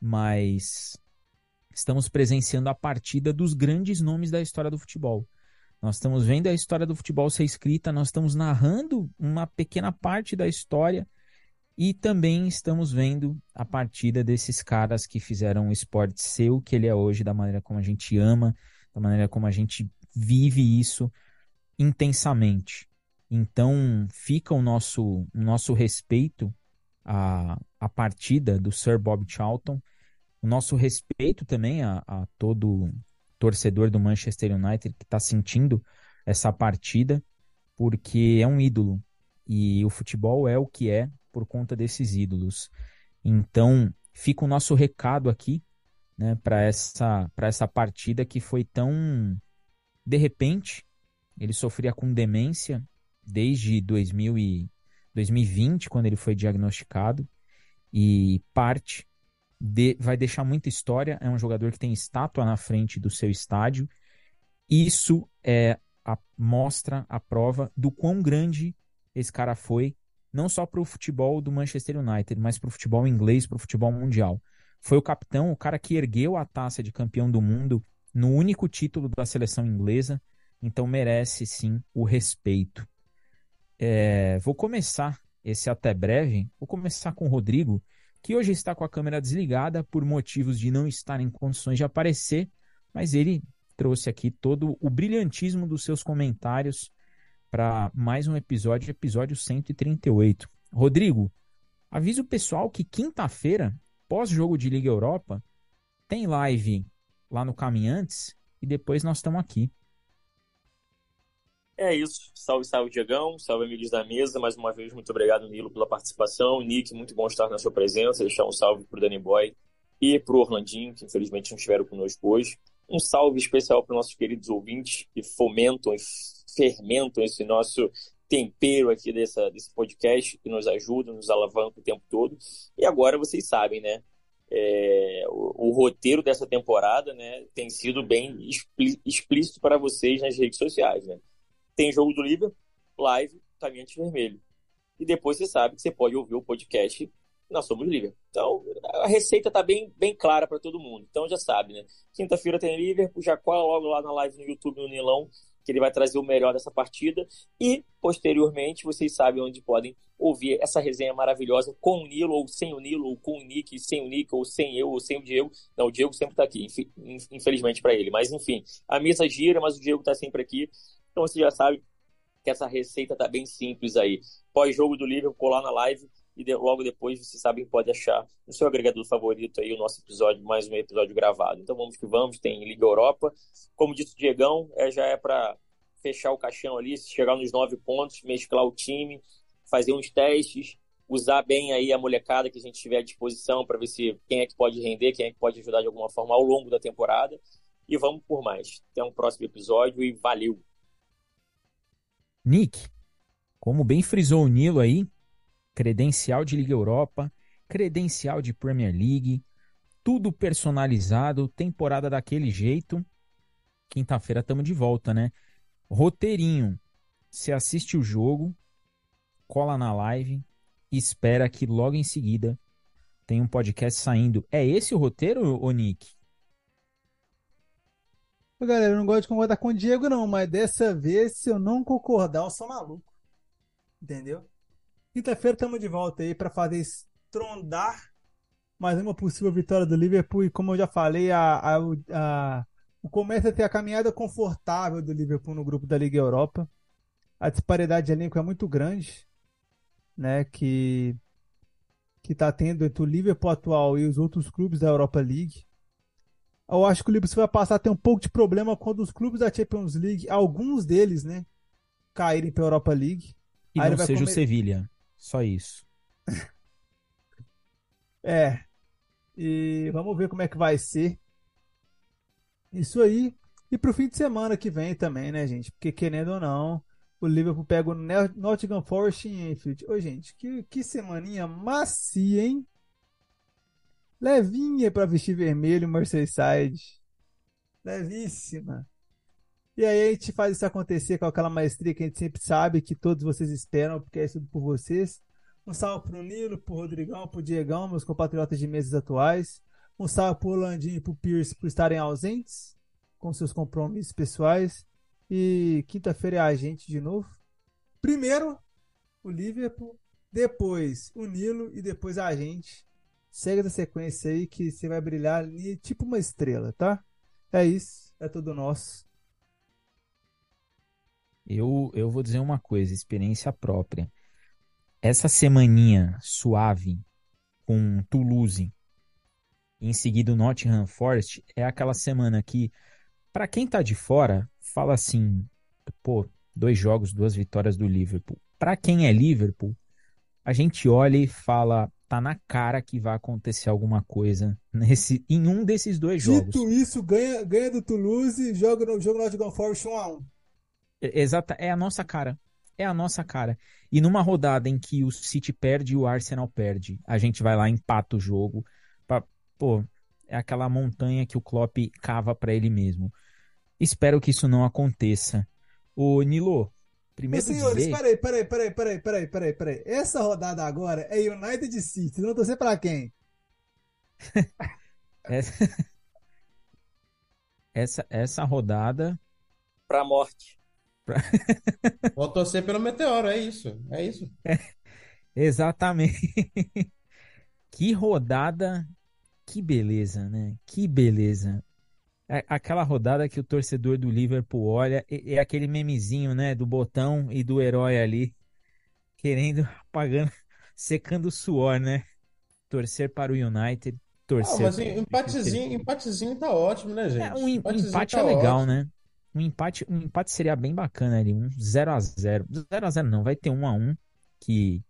mas estamos presenciando a partida dos grandes nomes da história do futebol. Nós estamos vendo a história do futebol ser escrita, nós estamos narrando uma pequena parte da história e também estamos vendo a partida desses caras que fizeram o esporte ser o que ele é hoje, da maneira como a gente ama, da maneira como a gente vive isso intensamente. Então fica o nosso, o nosso respeito à, à partida do Sir Bob Charlton, o nosso respeito também a, a todo torcedor do Manchester United que está sentindo essa partida, porque é um ídolo e o futebol é o que é por conta desses ídolos. Então fica o nosso recado aqui né, para essa, essa partida que foi tão de repente. Ele sofria com demência desde 2000 e 2020, quando ele foi diagnosticado, e parte de, vai deixar muita história. É um jogador que tem estátua na frente do seu estádio. Isso é a mostra, a prova do quão grande esse cara foi, não só para o futebol do Manchester United, mas para o futebol inglês, para o futebol mundial. Foi o capitão, o cara que ergueu a taça de campeão do mundo no único título da seleção inglesa, então merece sim o respeito. É, vou começar esse até breve, vou começar com o Rodrigo, que hoje está com a câmera desligada por motivos de não estar em condições de aparecer, mas ele trouxe aqui todo o brilhantismo dos seus comentários para mais um episódio, episódio 138. Rodrigo, avisa o pessoal que quinta-feira pós-jogo de Liga Europa, tem live lá no Caminhantes e depois nós estamos aqui. É isso. Salve, salve, Diegão. Salve, amigos da mesa. Mais uma vez, muito obrigado, Nilo, pela participação. Nick, muito bom estar na sua presença. Deixar um salve pro Danny Boy e pro Orlandinho, que infelizmente não estiveram conosco hoje. Um salve especial para nossos queridos ouvintes que fomentam e fermentam esse nosso tempero aqui dessa, desse podcast que nos ajuda, nos alavanca o tempo todo. E agora vocês sabem, né? É, o, o, roteiro dessa temporada né, tem sido bem explícito para vocês nas redes sociais. Né? Tem jogo do Liverpool, live, caminhante vermelho. E depois você sabe que você pode ouvir o podcast na Somos Liverpool. Então, a receita está bem, bem clara para todo mundo. Então, já sabe, né? Quinta-feira tem Liverpool, já cola logo lá na live no YouTube, no Nilão, que ele vai trazer o melhor dessa partida. E, posteriormente, vocês sabem onde podem ouvir essa resenha maravilhosa com o Nilo, ou sem o Nilo, ou com o Nick, sem o Nick, ou sem eu, ou sem o Diego. Não, o Diego sempre está aqui, infelizmente para ele. Mas, enfim, a mesa gira, mas o Diego está sempre aqui. Então, você já sabe que essa receita tá bem simples aí. Pós-jogo do Liverpool, colar na live e de, logo depois você sabe que pode achar no seu agregador favorito aí o nosso episódio, mais um episódio gravado. Então vamos que vamos, tem Liga Europa. Como disse o Diegão, é, já é para fechar o caixão ali, chegar nos nove pontos, mesclar o time, fazer uns testes, usar bem aí a molecada que a gente tiver à disposição para ver se quem é que pode render, quem é que pode ajudar de alguma forma ao longo da temporada. E vamos por mais. Até um próximo episódio e valeu! Nick, como bem frisou o Nilo aí, credencial de Liga Europa, credencial de Premier League, tudo personalizado, temporada daquele jeito. Quinta-feira estamos de volta, né? Roteirinho. Você assiste o jogo, cola na live e espera que logo em seguida tem um podcast saindo. É esse o roteiro, ô Nick? Galera, eu não gosto de concordar com o Diego, não, mas dessa vez, se eu não concordar, eu sou maluco. Entendeu? Quinta-feira estamos de volta aí para fazer estrondar mais uma possível vitória do Liverpool. E como eu já falei, a, a, a, o começo é ter a caminhada confortável do Liverpool no grupo da Liga Europa. A disparidade de elenco é muito grande, né? Que que está tendo entre o Liverpool atual e os outros clubes da Europa League. Eu acho que o Liverpool vai passar a ter um pouco de problema quando os clubes da Champions League, alguns deles, né, caírem para a Europa League. E Aí não seja comer... o Sevilha. Só isso. [LAUGHS] é. E vamos ver como é que vai ser. Isso aí. E pro fim de semana que vem também, né, gente? Porque querendo ou não, o Liverpool pega o Nottingham Forest em Enfield. Ô, gente, que, que semaninha macia, hein? Levinha para vestir vermelho Merseyside. Levíssima. E aí a gente faz isso acontecer com aquela maestria que a gente sempre sabe que todos vocês esperam, porque é tudo por vocês. Um salve pro Nilo, pro Rodrigão, pro Diegão, meus compatriotas de meses atuais. Um salve pro Landinho e pro Pierce por estarem ausentes com seus compromissos pessoais. E quinta-feira é a gente de novo. Primeiro o Liverpool, depois o Nilo e depois a gente. Segue essa sequência aí que você vai brilhar tipo uma estrela, tá? É isso, é tudo nosso. Eu, eu vou dizer uma coisa, experiência própria. Essa semaninha suave com Toulouse, em seguida o Nottingham Forest, é aquela semana que, para quem tá de fora, fala assim, pô, dois jogos, duas vitórias do Liverpool. Para quem é Liverpool, a gente olha e fala, tá na cara que vai acontecer alguma coisa nesse, em um desses dois jogos. Dito isso, ganha, ganha do Toulouse, joga no jogo Nottingham Forest 1x1. Exata, é a nossa cara. É a nossa cara. E numa rodada em que o City perde e o Arsenal perde, a gente vai lá, empata o jogo. Pra, pô, é aquela montanha que o Klopp cava para ele mesmo. Espero que isso não aconteça. Ô, Nilo, primeiro Meus senhores, dizer... peraí, peraí, peraí, peraí, peraí, peraí, peraí. Essa rodada agora é United City. Não torcer pra quem? [LAUGHS] essa... [LAUGHS] essa, essa rodada... Pra morte. [LAUGHS] Vou torcer pelo Meteoro, é isso. É isso. É, [LAUGHS] exatamente. [LAUGHS] que rodada, que beleza, né? Que beleza. É aquela rodada que o torcedor do Liverpool olha, é, é aquele memezinho, né, do botão e do herói ali, querendo, apagando, secando o suor, né? Torcer para o United, torcer. Ah, mas empatezinho, empatezinho tá ótimo, né, gente? É, um empate tá é legal, ótimo. né? Um empate, um empate seria bem bacana ali, um 0 a 0 0 a 0 não, vai ter 1 a 1 que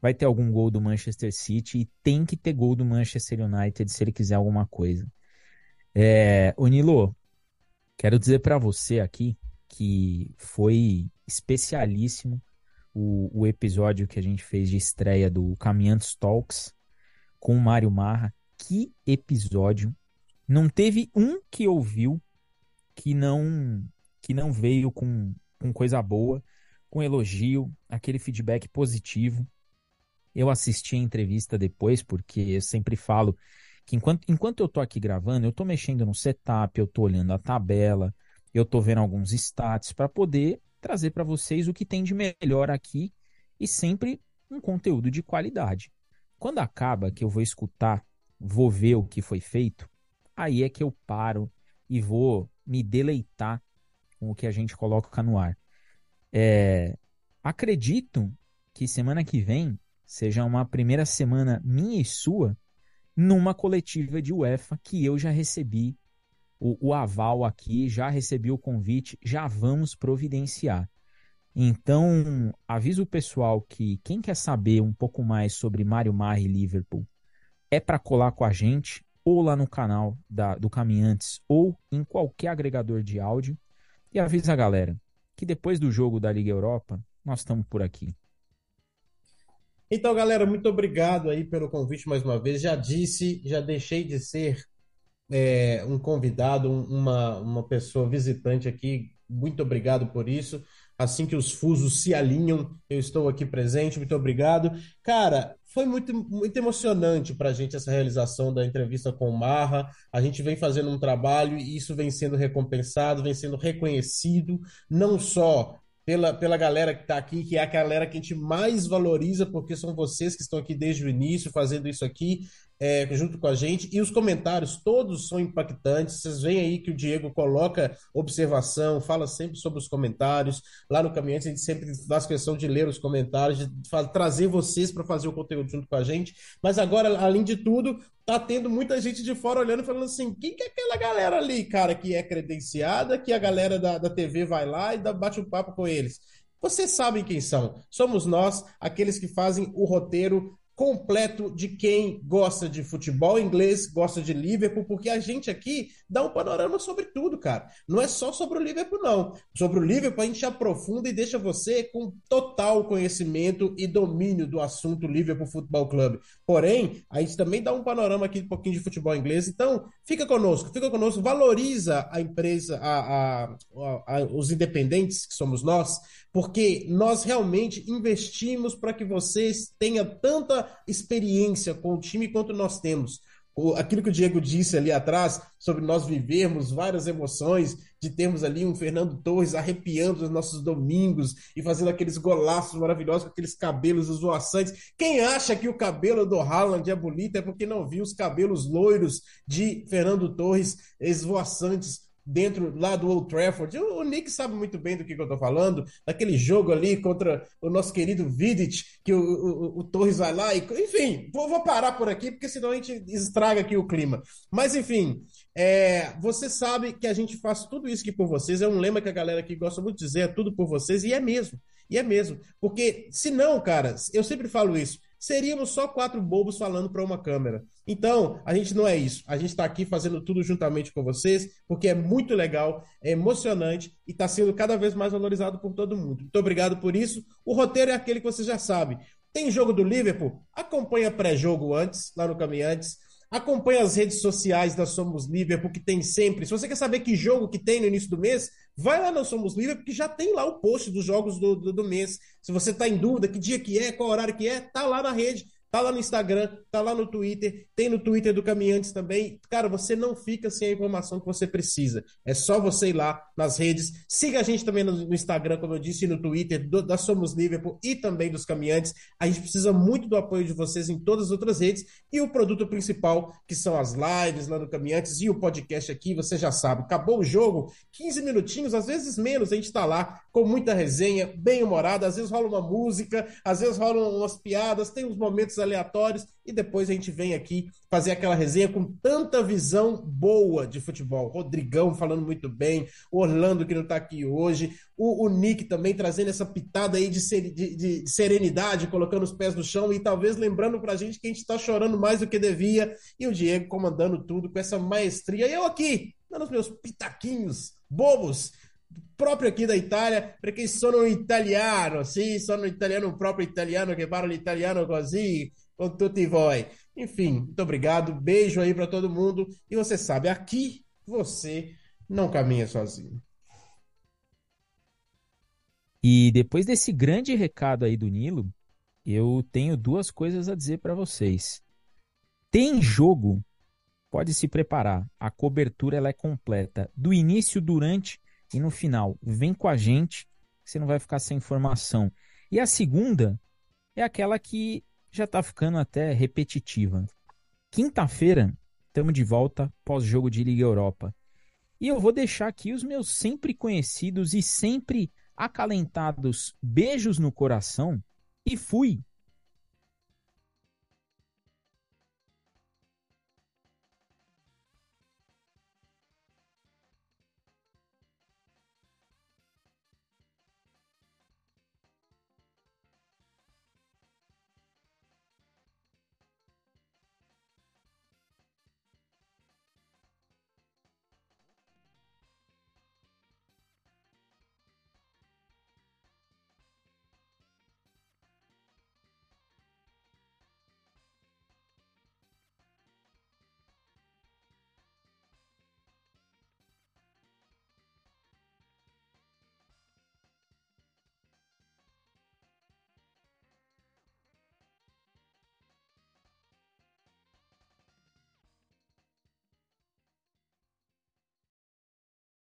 vai ter algum gol do Manchester City e tem que ter gol do Manchester United se ele quiser alguma coisa. É, o Nilo, quero dizer para você aqui que foi especialíssimo o, o, episódio que a gente fez de estreia do Caminhantes Talks com o Mário Marra. Que episódio! Não teve um que ouviu que não que não veio com, com coisa boa, com elogio, aquele feedback positivo. Eu assisti a entrevista depois, porque eu sempre falo que enquanto, enquanto eu tô aqui gravando, eu tô mexendo no setup, eu tô olhando a tabela, eu tô vendo alguns stats para poder trazer para vocês o que tem de melhor aqui e sempre um conteúdo de qualidade. Quando acaba que eu vou escutar, vou ver o que foi feito, aí é que eu paro e vou me deleitar com o que a gente coloca no ar. É, acredito que semana que vem seja uma primeira semana minha e sua numa coletiva de UEFA que eu já recebi o, o aval aqui, já recebi o convite, já vamos providenciar. Então, aviso o pessoal que quem quer saber um pouco mais sobre Mário Marri e Liverpool é para colar com a gente ou lá no canal da, do Caminhantes ou em qualquer agregador de áudio. E avisa a galera que depois do jogo da Liga Europa, nós estamos por aqui. Então, galera, muito obrigado aí pelo convite mais uma vez. Já disse, já deixei de ser é, um convidado, uma, uma pessoa visitante aqui. Muito obrigado por isso. Assim que os fusos se alinham, eu estou aqui presente. Muito obrigado. Cara, foi muito, muito emocionante para a gente essa realização da entrevista com o Marra. A gente vem fazendo um trabalho e isso vem sendo recompensado, vem sendo reconhecido, não só pela, pela galera que está aqui, que é a galera que a gente mais valoriza, porque são vocês que estão aqui desde o início fazendo isso aqui, é, junto com a gente. E os comentários todos são impactantes. Vocês veem aí que o Diego coloca observação, fala sempre sobre os comentários. Lá no Caminhante, a gente sempre faz questão de ler os comentários, de trazer vocês para fazer o conteúdo junto com a gente. Mas agora, além de tudo, tá tendo muita gente de fora olhando e falando assim: quem que é aquela galera ali, cara, que é credenciada, que a galera da, da TV vai lá e dá, bate um papo com eles? Vocês sabem quem são. Somos nós, aqueles que fazem o roteiro completo de quem gosta de futebol inglês, gosta de Liverpool, porque a gente aqui dá um panorama sobre tudo, cara. Não é só sobre o Liverpool, não. Sobre o Liverpool, a gente aprofunda e deixa você com total conhecimento e domínio do assunto Liverpool Futebol Clube. Porém, a gente também dá um panorama aqui um pouquinho de futebol inglês. Então, fica conosco, fica conosco, valoriza a empresa, a, a, a, os independentes que somos nós, porque nós realmente investimos para que vocês tenham tanta experiência com o time quanto nós temos. Aquilo que o Diego disse ali atrás, sobre nós vivermos várias emoções, de termos ali um Fernando Torres arrepiando os nossos domingos e fazendo aqueles golaços maravilhosos com aqueles cabelos esvoaçantes. Quem acha que o cabelo do Haaland é bonito é porque não viu os cabelos loiros de Fernando Torres esvoaçantes dentro lá do Old Trafford. O, o Nick sabe muito bem do que, que eu tô falando, daquele jogo ali contra o nosso querido Vidic, que o, o, o Torres vai lá e. Enfim, vou, vou, parar por aqui, porque senão a gente estraga aqui o clima. Mas, enfim, é, você sabe que a gente faz tudo isso aqui por vocês. É um lema que a galera aqui gosta muito de dizer: é tudo por vocês, e é mesmo. E é mesmo. Porque, se não, cara, eu sempre falo isso seríamos só quatro bobos falando para uma câmera. Então, a gente não é isso. A gente está aqui fazendo tudo juntamente com vocês, porque é muito legal, é emocionante e está sendo cada vez mais valorizado por todo mundo. Muito obrigado por isso. O roteiro é aquele que você já sabe. Tem jogo do Liverpool? Acompanha pré-jogo antes, lá no Caminhantes. Acompanhe as redes sociais da Somos Liverpool, que tem sempre. Se você quer saber que jogo que tem no início do mês, vai lá no Somos Liverpool, que já tem lá o post dos jogos do, do, do mês. Se você está em dúvida que dia que é, qual horário que é, tá lá na rede. Tá lá no Instagram, tá lá no Twitter, tem no Twitter do Caminhantes também. Cara, você não fica sem a informação que você precisa. É só você ir lá nas redes. Siga a gente também no, Instagram, como eu disse, no Twitter do, da Somos Liverpool e também dos Caminhantes. A gente precisa muito do apoio de vocês em todas as outras redes. E o produto principal, que são as lives lá no Caminhantes e o podcast aqui, você já sabe. Acabou o jogo, 15 minutinhos, às vezes menos, a gente tá lá com muita resenha, bem humorada. Às vezes rola uma música, às vezes rolam umas piadas, tem uns momentos aleatórios e depois a gente vem aqui fazer aquela resenha com tanta visão boa de futebol. Rodrigão falando muito bem, Orlando que não está aqui hoje, o, o, Nick também trazendo essa pitada aí de, ser, de, de, serenidade, colocando os pés no chão e talvez lembrando pra gente que a gente está chorando mais do que devia, e o Diego comandando tudo com essa maestria. E eu aqui, dando os meus pitaquinhos bobos próprio aqui da Itália, perché sono italiano, sì, sono italiano, próprio italiano que parla italiano così, com tutti voi. Enfim, muito obrigado, beijo aí para todo mundo. E você sabe, aqui você não caminha sozinho. E depois desse grande recado aí do Nilo, eu tenho duas coisas a dizer para vocês. Tem jogo, pode se preparar. A cobertura ela é completa, do início, durante e no final, vem com a gente, você não vai ficar sem informação. E a segunda é aquela que já está ficando até repetitiva. Quinta-feira, estamos de volta pós-jogo de Liga Europa. E eu vou deixar aqui os meus sempre conhecidos e sempre acalentados beijos no coração. E fui!